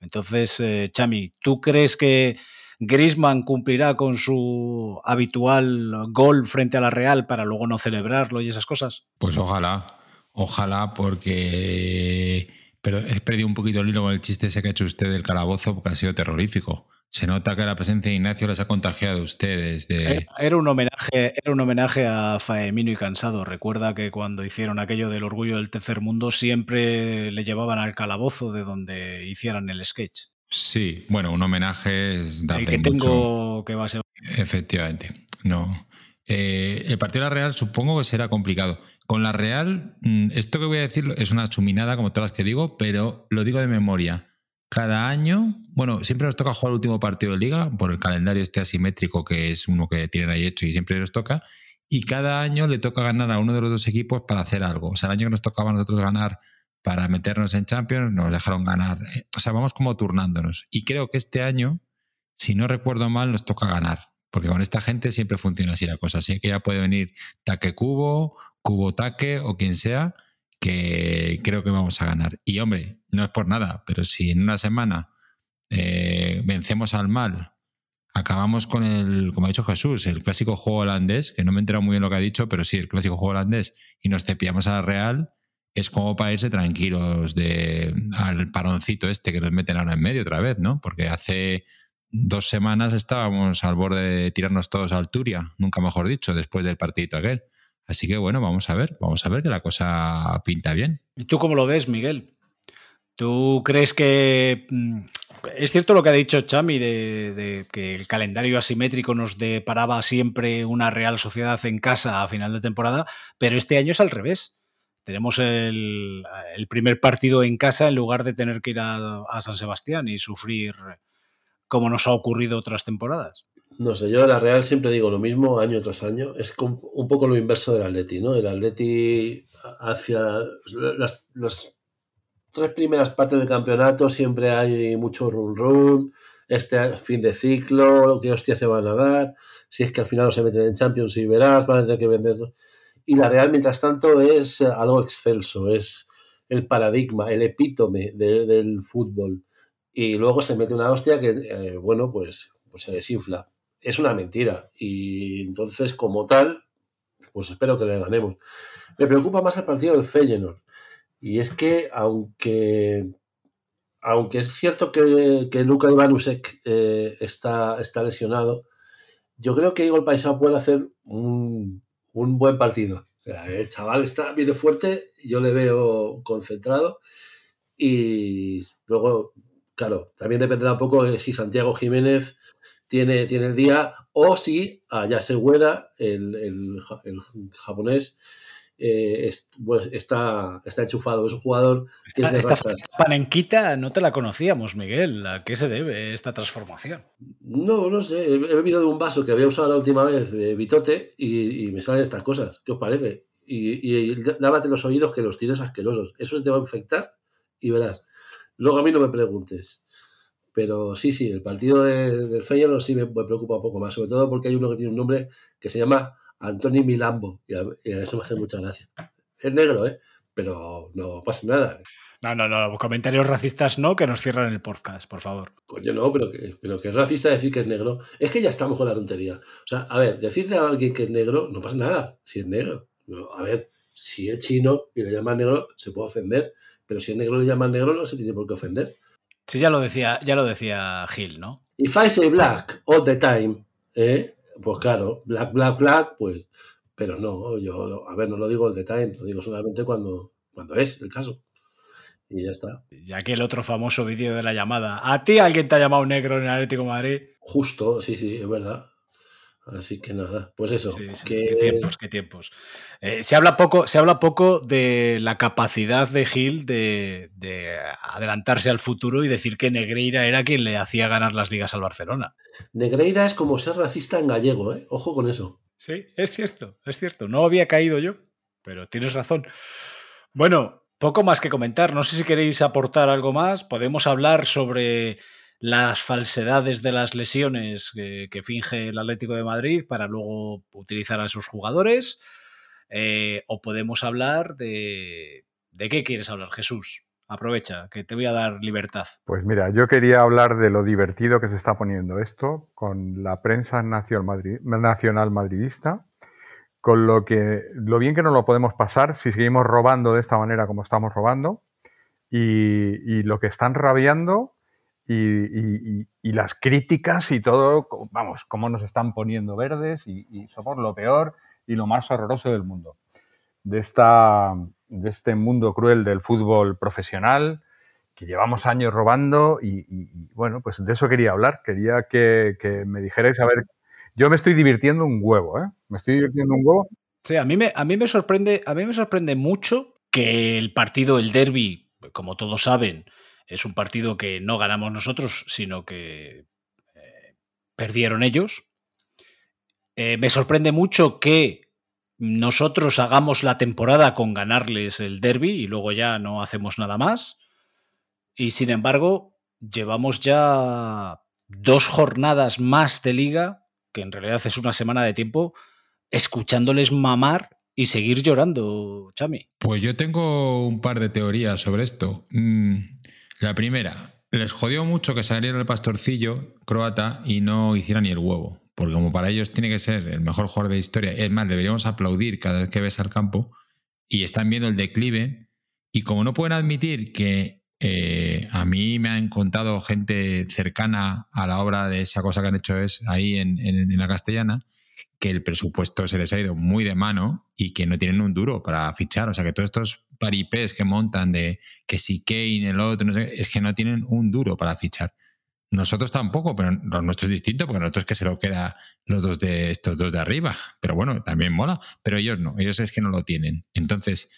Entonces, eh, Chami, ¿tú crees que Grisman cumplirá con su habitual gol frente a la Real para luego no celebrarlo y esas cosas? Pues ojalá, ojalá, porque pero he perdido un poquito el hilo con el chiste ese que ha hecho usted del calabozo porque ha sido terrorífico. Se nota que la presencia de Ignacio les ha contagiado a ustedes. De... Era un homenaje, era un homenaje a Faemino y Cansado. Recuerda que cuando hicieron aquello del orgullo del tercer mundo siempre le llevaban al calabozo de donde hicieran el sketch. Sí, bueno, un homenaje es darle El que tengo que va a ser. Efectivamente. No. Eh, el partido de la Real supongo que será complicado. Con la Real, mm, esto que voy a decir es una chuminada, como todas las que digo, pero lo digo de memoria. Cada año, bueno, siempre nos toca jugar el último partido de liga por el calendario este asimétrico que es uno que tienen ahí hecho y siempre nos toca. Y cada año le toca ganar a uno de los dos equipos para hacer algo. O sea, el año que nos tocaba a nosotros ganar para meternos en Champions, nos dejaron ganar. O sea, vamos como turnándonos. Y creo que este año, si no recuerdo mal, nos toca ganar. Porque con esta gente siempre funciona así la cosa. Así que ya puede venir Taque Cubo, Cubo Taque o quien sea, que creo que vamos a ganar. Y hombre, no es por nada, pero si en una semana eh, vencemos al mal, acabamos con el, como ha dicho Jesús, el clásico juego holandés, que no me he enterado muy bien lo que ha dicho, pero sí, el clásico juego holandés, y nos cepillamos a la Real, es como para irse tranquilos de, al paroncito este que nos meten ahora en medio otra vez, ¿no? Porque hace dos semanas estábamos al borde de tirarnos todos a Alturia, nunca mejor dicho, después del partidito aquel. Así que bueno, vamos a ver, vamos a ver que la cosa pinta bien. ¿Y tú cómo lo ves, Miguel? ¿Tú crees que mm, es cierto lo que ha dicho Chami de, que el calendario asimétrico nos deparaba siempre una Real Sociedad en casa a final de temporada, pero este año es al revés? Tenemos el, primer partido en casa en lugar de tener que ir a San Sebastián y sufrir como nos ha ocurrido otras temporadas. No sé, yo de la Real siempre digo lo mismo año tras año. Es un poco lo inverso del Atleti, ¿no? El Atleti hacia las, las tres primeras partes del campeonato siempre hay mucho run run. Este fin de ciclo, qué hostia se van a dar. Si es que al final no se meten en Champions y verás, van a tener que venderlo. Y la Real, mientras tanto, es algo excelso, es el paradigma, el epítome de, del fútbol. Y luego se mete una hostia que, eh, bueno, pues, pues se desinfla es una mentira. Y entonces, como tal, pues espero que le ganemos. Me preocupa más el partido del Feyenoord. Y es que, aunque, aunque es cierto que, que Luka Ivanusek eh, está, está lesionado, yo creo que Igor Paisao puede hacer un, un buen partido. O sea, el chaval está bien fuerte, yo le veo concentrado. Y luego, claro, también dependerá un poco de si Santiago Jiménez tiene, tiene el día, o si a Yase Ueda, el, el, el, japonés, eh, es, pues, está, está enchufado, es un jugador que esta, es de esta panenquita no te la conocíamos, Miguel. ¿A qué se debe esta transformación? No, no sé. He bebido de un vaso que había usado la última vez de Bitote y, y me salen estas cosas. ¿Qué os parece? Y, y, lávate los oídos que los tienes asquerosos. Eso te va a infectar y verás. Luego a mí no me preguntes. Pero sí, sí, el partido de, del Feyenoord sí me, me, preocupa un poco más, sobre todo porque hay uno que tiene un nombre que se llama Antoni Milambo y a, y a eso me hace mucha gracia. Es negro, ¿eh? Pero no pasa nada. No, no, no, comentarios racistas no, que nos cierran el podcast, por favor. Pues yo no, pero que, pero que es racista decir que es negro. Es que ya estamos con la tontería. O sea, a ver, decirle a alguien que es negro no pasa nada, si es negro. No, a ver, si es chino y le llaman negro, se puede ofender, pero si es negro le llaman negro, no se tiene por qué ofender. Sí, ya lo decía, ya lo decía Gil, ¿no? If I say black all the time, ¿eh? pues claro, black, black, black, pues, pero no, yo, a ver, no lo digo all the time, lo digo solamente cuando, cuando es el caso. Y ya está. Ya que el otro famoso vídeo de la llamada. ¿A ti alguien te ha llamado negro en el Atlético de Madrid? Justo, sí, sí, es verdad. Así que nada, pues eso. Sí, sí, que... Qué tiempos, qué tiempos. Eh, se, habla poco, se habla poco de la capacidad de Gil de, de, adelantarse al futuro y decir que Negreira era quien le hacía ganar las ligas al Barcelona. Negreira es como ser racista en gallego, ¿eh? Ojo con eso. Sí, es cierto, es cierto. No había caído yo, pero tienes razón. Bueno, poco más que comentar. No sé si queréis aportar algo más. Podemos hablar sobre las falsedades de las lesiones que, finge el Atlético de Madrid para luego utilizar a esos jugadores. Eh, o podemos hablar de... ¿De qué quieres hablar, Jesús? Aprovecha, que te voy a dar libertad. Pues mira, yo quería hablar de lo divertido que se está poniendo esto con la prensa nacional, madrid- nacional madridista, con lo que lo bien que nos lo podemos pasar si seguimos robando de esta manera como estamos robando y lo que están rabiando y, y- y- las críticas y todo, vamos, cómo nos están poniendo verdes y, y somos lo peor y lo más horroroso del mundo. De, esta, de este mundo cruel del fútbol profesional que llevamos años robando y, bueno, pues de eso quería hablar. Quería que, que me dijerais, a ver, yo me estoy divirtiendo un huevo, ¿eh? Me estoy divirtiendo un huevo. Sí, a mí me, a mí me sorprende, a mí me sorprende mucho que el partido, el derby, como todos saben, es un partido que no ganamos nosotros, sino que eh, perdieron ellos. Eh, me sorprende mucho que nosotros hagamos la temporada con ganarles el derby y luego ya no hacemos nada más. Y sin embargo, llevamos ya dos jornadas más de liga, que en realidad es una semana de tiempo, escuchándoles mamar y seguir llorando, Chami. Pues yo tengo un par de teorías sobre esto. La primera, les jodió mucho que saliera el pastorcillo croata y no hiciera ni el huevo. Porque como para ellos tiene que ser el mejor jugador de historia, es más, deberíamos aplaudir cada vez que ves al campo y están viendo el declive. Y como no pueden admitir que eh, a mí me han contado gente cercana a la obra de esa cosa que han hecho es ahí en, en- en la castellana, que el presupuesto se les ha ido muy de mano y que no tienen un duro para fichar. O sea, que todos estos paripés que montan de que si Kane, el otro, no sé, es que no tienen un duro para fichar. Nosotros tampoco, pero lo nuestro es distinto, porque nosotros es que se lo queda los dos de estos dos de arriba. Pero bueno, también mola. Pero ellos no, ellos es que no lo tienen. Entonces,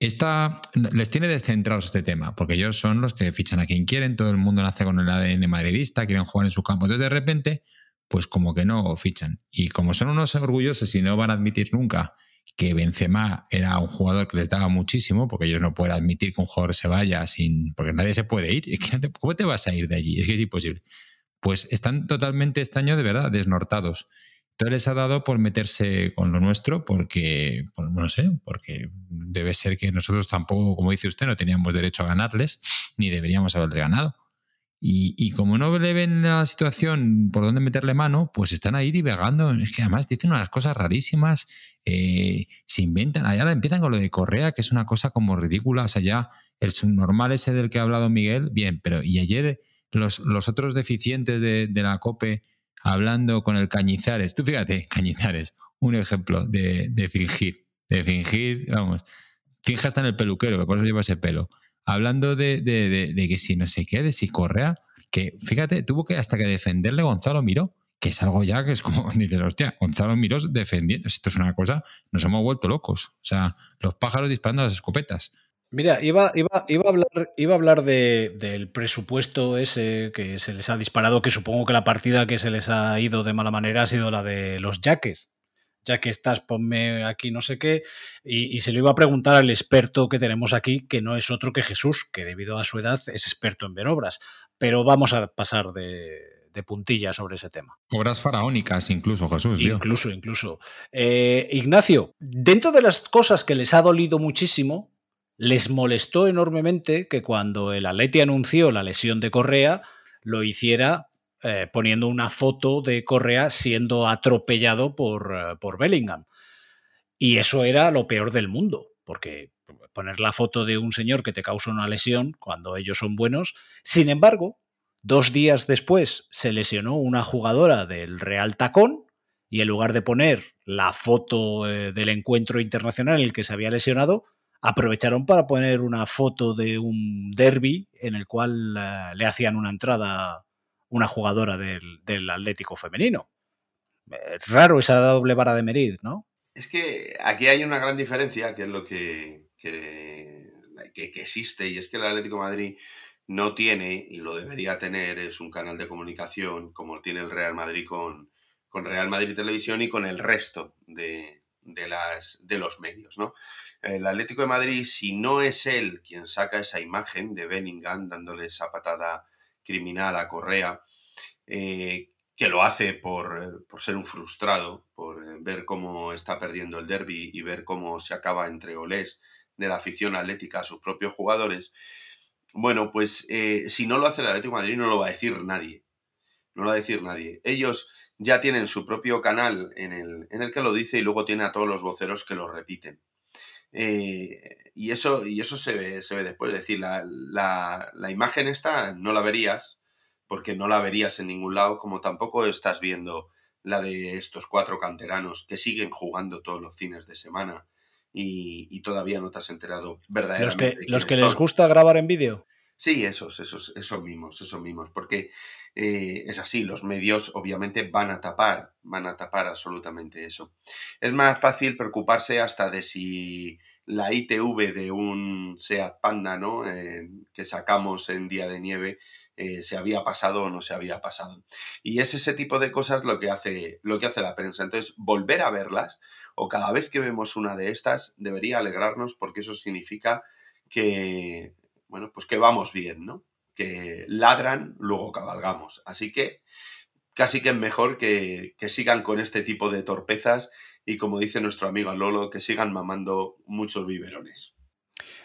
esta, les tiene descentrados este tema, porque ellos son los que fichan a quien quieren, todo el mundo nace con el ADN madridista, quieren jugar en su campo. Entonces, de repente, pues como que no fichan. Y como son unos orgullosos y no van a admitir nunca que Benzema era un jugador que les daba muchísimo, porque ellos no pueden admitir que un jugador se vaya sin... porque nadie se puede ir. ¿Cómo te vas a ir de allí? Es que es imposible. Pues están totalmente este año de verdad desnortados. Entonces les ha dado por meterse con lo nuestro porque, por- no sé, porque debe ser que nosotros tampoco, como dice usted, no teníamos derecho a ganarles, ni deberíamos haberles ganado. Y, y como no le ven la situación por dónde meterle mano, pues están ahí divagando. Es que además dicen unas cosas rarísimas, eh, se inventan. Ahora empiezan con lo de Correa, que es una cosa como ridícula. O sea, ya el subnormal ese del que ha hablado Miguel, bien, pero y ayer los, otros deficientes de, la COPE hablando con el Cañizares. Tú fíjate, Cañizares, un ejemplo de, de fingir, de fingir, vamos, finge hasta en el peluquero, que por eso lleva ese pelo. Hablando de, de- que si no sé qué, de si Correa, que fíjate, tuvo que hasta que defenderle Gonzalo Miró, que es algo ya que es como, dices, hostia, Gonzalo Miró defendiendo, esto es una cosa, nos hemos vuelto locos. O sea, los pájaros disparando las escopetas. Mira, iba, iba, iba a hablar, iba a hablar de- del presupuesto ese que se les ha disparado, que supongo que la partida que se les ha ido de mala manera ha sido la de los yaques. Ya que estás, ponme aquí no sé qué. Y, y se lo iba a preguntar al experto que tenemos aquí, que no es otro que Jesús, que debido a su edad es experto en ver obras. Pero vamos a pasar de, de puntilla sobre ese tema. Obras faraónicas incluso, Jesús. Incluso, incluso. Eh, Ignacio, dentro de las cosas que les ha dolido muchísimo, les molestó enormemente que cuando el Atleti anunció la lesión de Correa, lo hiciera eh, poniendo una foto de Correa siendo atropellado por, eh, por Bellingham. Y eso era lo peor del mundo, porque poner la foto de un señor que te causa una lesión cuando ellos son buenos. Sin embargo, dos días después se lesionó una jugadora del Real Tacón y en lugar de poner la foto eh, del encuentro internacional en el que se había lesionado, aprovecharon para poner una foto de un derby en el cual le hacían una entrada una jugadora del, del Atlético femenino. Eh, raro esa doble vara de medir, ¿no? Es que aquí hay una gran diferencia, que es lo que, que, que- que existe, y es que el Atlético de Madrid no tiene, y lo debería tener, es un canal de comunicación como tiene el Real Madrid con, con Real Madrid Televisión y con el resto de, de las, de los medios. ¿no? El Atlético de Madrid, si no es él quien saca esa imagen de Bellingham dándole esa patada criminal a Correa, eh, que lo hace por, eh, por, ser un frustrado, por eh, ver cómo está perdiendo el derby y ver cómo se acaba entre olés de la afición atlética a sus propios jugadores. Bueno, pues si no lo hace el Atlético Madrid no lo va a decir nadie. No lo va a decir nadie. Ellos ya tienen su propio canal en el, en el que lo dice y luego tiene a todos los voceros que lo repiten. Y eso, y eso se, ve, se ve después. Es decir, la, la, la, imagen esta no la verías, porque no la verías en ningún lado, como tampoco estás viendo la de estos cuatro canteranos que siguen jugando todos los fines de semana y, y todavía no te has enterado verdaderamente. Los que, los que les gusta grabar en vídeo. Sí, esos, esos, esos mismos, esos mismos, porque eh, es así, los medios obviamente van a tapar, van a tapar absolutamente eso. Es más fácil preocuparse hasta de si la ITV de un SEAT Panda, ¿no? Eh, que sacamos en día de nieve, eh, se había pasado o no se había pasado. Y es ese tipo de cosas lo que hace, lo que hace la prensa. Entonces, volver a verlas, o cada vez que vemos una de estas, debería alegrarnos porque eso significa que bueno, pues que vamos bien, ¿no? Que ladran, luego cabalgamos. Así que casi que es mejor que, que sigan con este tipo de torpezas y como dice nuestro amigo Lolo, que sigan mamando muchos biberones.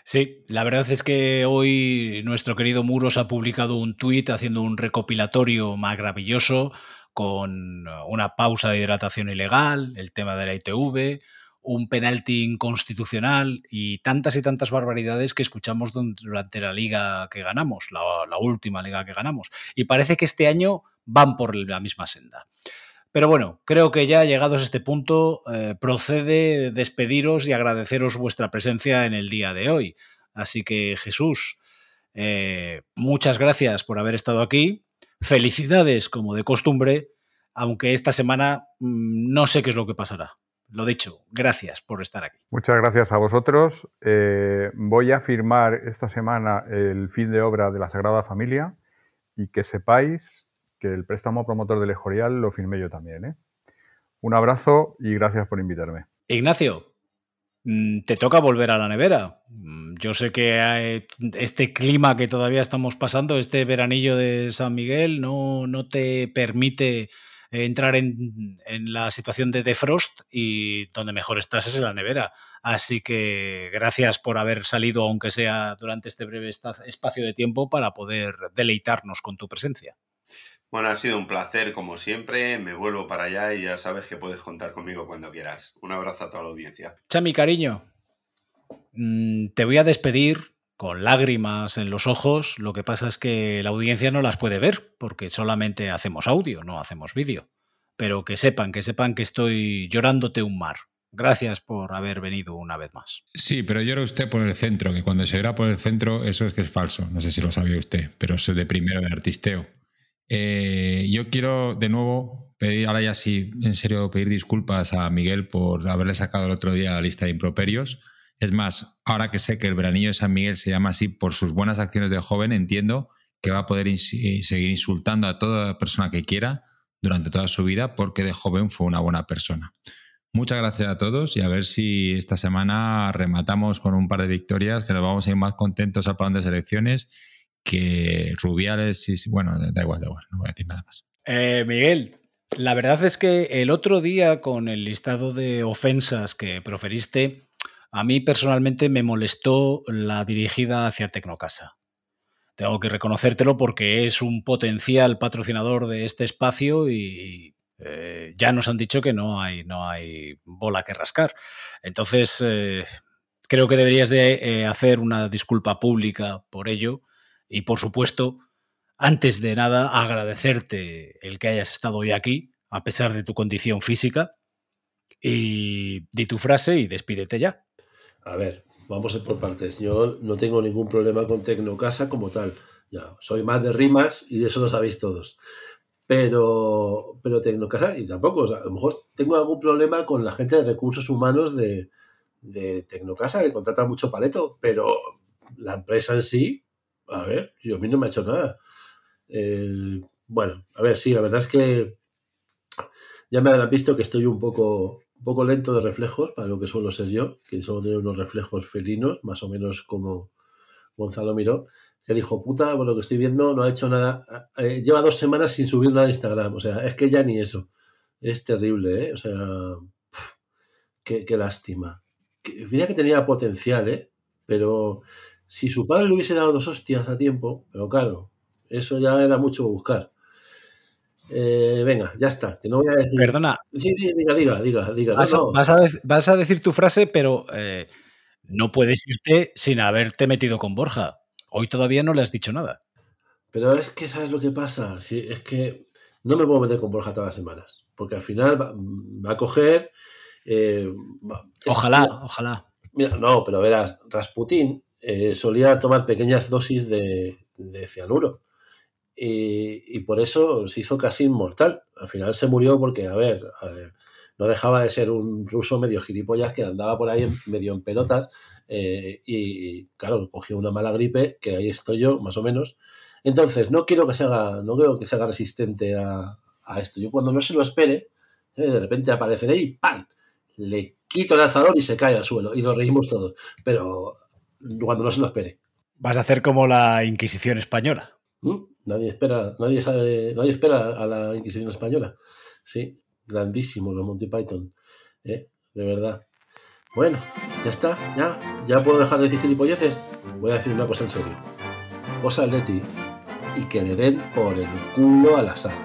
Sí, la verdad es que hoy nuestro querido Muros ha publicado un tuit haciendo un recopilatorio maravilloso con una pausa de hidratación ilegal, el tema de la ITV, un penalti inconstitucional y tantas y tantas barbaridades que escuchamos durante la liga que ganamos, la, la, última liga que ganamos. Y parece que este año van por la misma senda. Pero bueno, creo que ya llegados a este punto, eh, procede despediros y agradeceros vuestra presencia en el día de hoy. Así que Jesús, eh, muchas gracias por haber estado aquí. Felicidades como de costumbre, aunque esta semana mmm, no sé qué es lo que pasará. Lo dicho, gracias por estar aquí. Muchas gracias a vosotros. Eh, voy a firmar esta semana el fin de obra de la Sagrada Familia y que sepáis el préstamo promotor del Escorial lo firmé yo también. ¿eh? Un abrazo y gracias por invitarme. Ignacio, mm, te toca volver a la nevera. Mm, yo sé que este clima que todavía estamos pasando, este veranillo de San Miguel, no, no te permite entrar en, en, la situación de defrost y donde mejor estás es en la nevera. Así que gracias por haber salido, aunque sea durante este breve espacio de tiempo, para poder deleitarnos con tu presencia. Bueno, ha sido un placer como siempre. Me vuelvo para allá y ya sabes que puedes contar conmigo cuando quieras. Un abrazo a toda la audiencia. Chami, cariño, mm, te voy a despedir con lágrimas en los ojos, lo que pasa es que la audiencia no las puede ver porque solamente hacemos audio, no hacemos vídeo. Pero que sepan, que sepan que estoy llorándote un mar. Gracias por haber venido una vez más. Sí, pero llora usted por el centro, que cuando se llora por el centro, eso es que es falso. No sé si lo sabía usted, pero es de primero de artisteo. Eh, yo quiero de nuevo pedir, ahora ya sí, en serio, pedir disculpas a Miguel por haberle sacado el otro día la lista de improperios es más, ahora que sé que el veranillo de San Miguel se llama así por sus buenas acciones de joven, entiendo que va a poder ins seguir insultando a toda persona que quiera durante toda su vida porque de joven fue una buena persona. Muchas gracias a todos y a ver si esta semana rematamos con un par de victorias que nos vamos a ir más contentos al plan de selecciones que Rubiales y bueno, da igual, da igual, no voy a decir nada más. Eh, Miguel, la verdad es que el otro día con el listado de ofensas que proferiste, a mí personalmente me molestó la dirigida hacia Tecnocasa. Tengo que reconocértelo porque es un potencial patrocinador de este espacio y eh, ya nos han dicho que no hay, no hay bola que rascar. Entonces, eh, creo que deberías de hacer una disculpa pública por ello y, por supuesto, antes de nada, agradecerte el que hayas estado hoy aquí, a pesar de tu condición física. Y di tu frase y despídete ya. A ver, vamos a por partes. Yo no tengo ningún problema con Tecnocasa como tal. Ya, soy más de rimas y eso lo sabéis todos. Pero, pero Tecnocasa, y tampoco, o sea, a lo mejor tengo algún problema con la gente de recursos humanos de, de Tecnocasa, que contrata mucho paleto, pero la empresa en sí, a ver, yo a mí no me ha hecho nada. Bueno, a ver, sí, la verdad es que ya me habrán visto que estoy un poco un poco lento de reflejos para lo que suelo ser yo, que solo tengo unos reflejos felinos, más o menos como Gonzalo Miró. El hijo puta, por lo que estoy viendo, no ha hecho nada. eh, lleva dos semanas sin subir nada a Instagram. O sea, es que ya ni eso. Es terrible, ¿eh? O sea, qué, qué lástima. Mira que tenía potencial, ¿eh? Pero si su padre le hubiese dado dos hostias a tiempo, pero claro, eso ya era mucho buscar. Eh, venga, ya está, que no voy a decir. Perdona. Sí, sí, diga, diga, diga, diga. Vas, No, a, vas a dec- vas a decir tu frase, pero eh, no puedes irte sin haberte metido con Borja. Hoy todavía no le has dicho nada. Pero es que, ¿sabes lo que pasa? Sí, es que no me puedo meter con Borja todas las semanas. Porque al final va, va a coger. eh, va- es- Ojalá, mira, ojalá. Mira, no, pero verás, Rasputín eh, solía tomar pequeñas dosis de, cianuro. Y, por eso se hizo casi inmortal. Al final se murió porque, a ver, no dejaba de ser un ruso medio gilipollas que andaba por ahí medio en pelotas. eh, y, claro, cogió una mala gripe, que ahí estoy yo, más o menos. Entonces, no quiero que se haga, no que se haga resistente a, a esto. Yo cuando no se lo espere, eh, de repente apareceré y ¡pam! Le quito el alzador y se cae al suelo. Y nos reímos todos. Pero cuando no se lo espere. Vas a hacer como la Inquisición española. ¿Mm? Nadie espera, nadie sabe, nadie espera a la Inquisición española. Sí, grandísimo los Monty Python. ¿eh? De verdad. Bueno, ya está, ya, ya puedo dejar de decir gilipolleces. Voy a decir una cosa en serio. José Atleti y que le den por el culo al asar.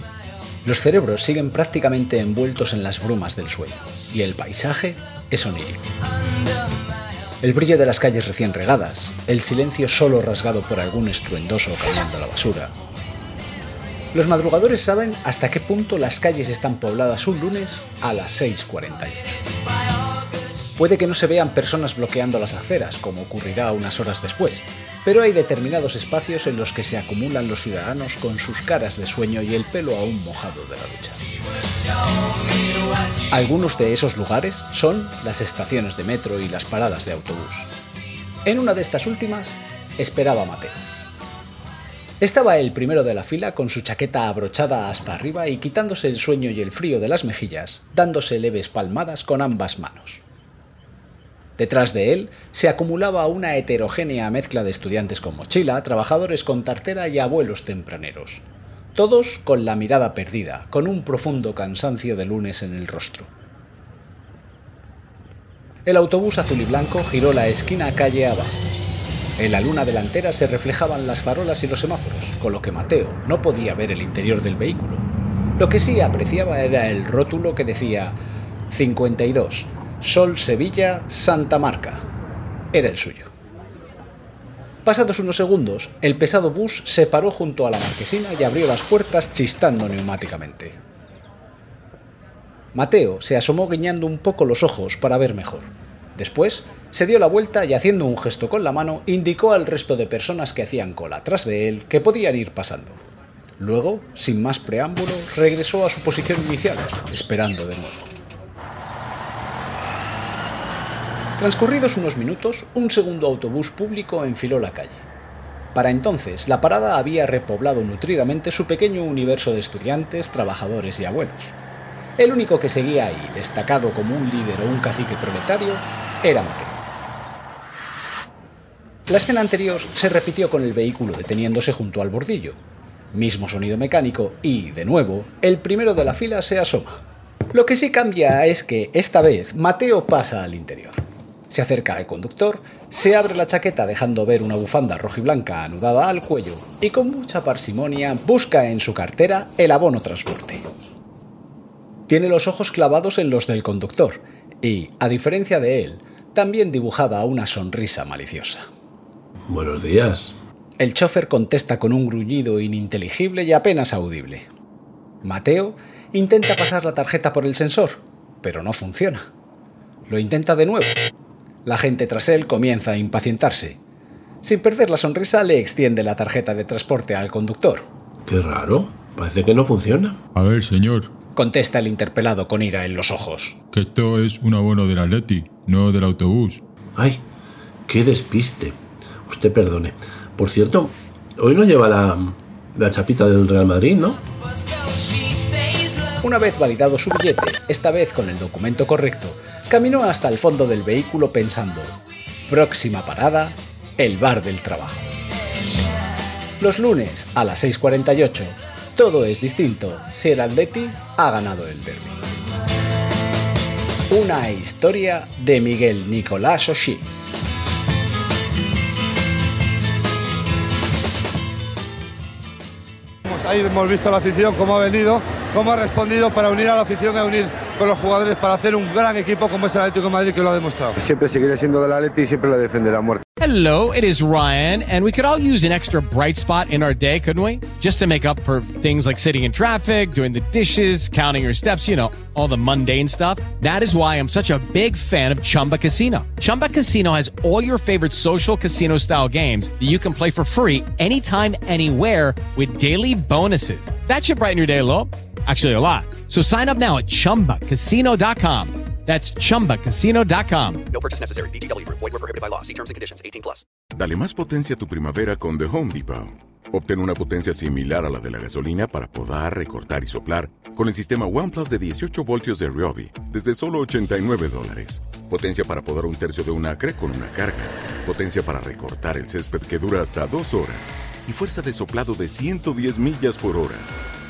Los cerebros siguen prácticamente envueltos en las brumas del sueño, y el paisaje es onírico. El brillo de las calles recién regadas, el silencio solo rasgado por algún estruendoso camión de la basura. Los madrugadores saben hasta qué punto las calles están pobladas un lunes a las 6.48. Puede que no se vean personas bloqueando las aceras, como ocurrirá unas horas después, pero hay determinados espacios en los que se acumulan los ciudadanos con sus caras de sueño y el pelo aún mojado de la ducha. Algunos de esos lugares son las estaciones de metro y las paradas de autobús. En una de estas últimas esperaba Mateo. Estaba el primero de la fila con su chaqueta abrochada hasta arriba y quitándose el sueño y el frío de las mejillas, dándose leves palmadas con ambas manos. Detrás de él se acumulaba una heterogénea mezcla de estudiantes con mochila, trabajadores con tartera y abuelos tempraneros. Todos con la mirada perdida, con un profundo cansancio de lunes en el rostro. El autobús azul y blanco giró la esquina calle abajo. En la luna delantera se reflejaban las farolas y los semáforos, con lo que Mateo no podía ver el interior del vehículo. Lo que sí apreciaba era el rótulo que decía 52, Sol Sevilla, Santa Marca. Era el suyo. Pasados unos segundos, el pesado bus se paró junto a la marquesina y abrió las puertas chistando neumáticamente. Mateo se asomó guiñando un poco los ojos para ver mejor. Después, se dio la vuelta y haciendo un gesto con la mano, indicó al resto de personas que hacían cola tras de él que podían ir pasando. Luego, sin más preámbulo, regresó a su posición inicial, esperando de nuevo. Transcurridos unos minutos, un segundo autobús público enfiló la calle. Para entonces, la parada había repoblado nutridamente su pequeño universo de estudiantes, trabajadores y abuelos. El único que seguía ahí, destacado como un líder o un cacique proletario, era Mateo. La escena anterior se repitió con el vehículo deteniéndose junto al bordillo. Mismo sonido mecánico y, de nuevo, el primero de la fila se asoma. Lo que sí cambia es que esta vez Mateo pasa al interior. Se acerca al conductor, se abre la chaqueta dejando ver una bufanda rojiblanca anudada al cuello y con mucha parsimonia busca en su cartera el abono transporte. Tiene los ojos clavados en los del conductor y, a diferencia de él, también dibujada una sonrisa maliciosa. Buenos días. El chofer contesta con un gruñido ininteligible y apenas audible. Mateo intenta pasar la tarjeta por el sensor, pero no funciona. Lo intenta de nuevo. La gente tras él comienza a impacientarse. Sin perder la sonrisa, le extiende la tarjeta de transporte al conductor. Qué raro. Parece que no funciona. A ver, señor. Contesta el interpelado con ira en los ojos. Que esto es un abono del Atleti, no del autobús. Ay, qué despiste. Usted perdone. Por cierto, hoy no lleva la, la chapita del Real Madrid, ¿no? Una vez validado su billete, esta vez con el documento correcto, caminó hasta el fondo del vehículo pensando, próxima parada, el bar del trabajo. Los lunes a las 6.48, todo es distinto si el ha ganado el derby. Una historia de Miguel Nicolás Oshí. Ahí hemos visto la afición cómo ha venido, cómo ha respondido para unir a la afición y a unir con los jugadores para hacer un gran equipo como es el Atlético de Madrid que lo ha demostrado. Siempre seguiré siendo del Atleti y siempre lo defenderá a muerte. Hello, it is Ryan, and we could all use an extra bright spot in our day, couldn't we? Just to make up for things like sitting in traffic, doing the dishes, counting your steps, you know, all the mundane stuff. That is why I'm such a big fan of Chumba Casino. Chumba Casino has all your favorite social casino style games that you can play for free anytime, anywhere with daily bonuses. That should brighten your day a little. Actually, a lot. So sign up now at chumbacasino.com. That's chumbacasino.com. No purchase necessary. VGW Group. Void were prohibited by law. See terms and conditions. 18 plus. Dale más potencia a tu primavera con The Home Depot. Obtén una potencia similar a la de la gasolina para podar, recortar y soplar con el sistema OnePlus de 18 voltios de Ryobi desde solo 89 dólares. Potencia para podar un tercio de un acre con una carga. Potencia para recortar el césped que dura hasta dos horas. Y fuerza de soplado de 110 millas por hora.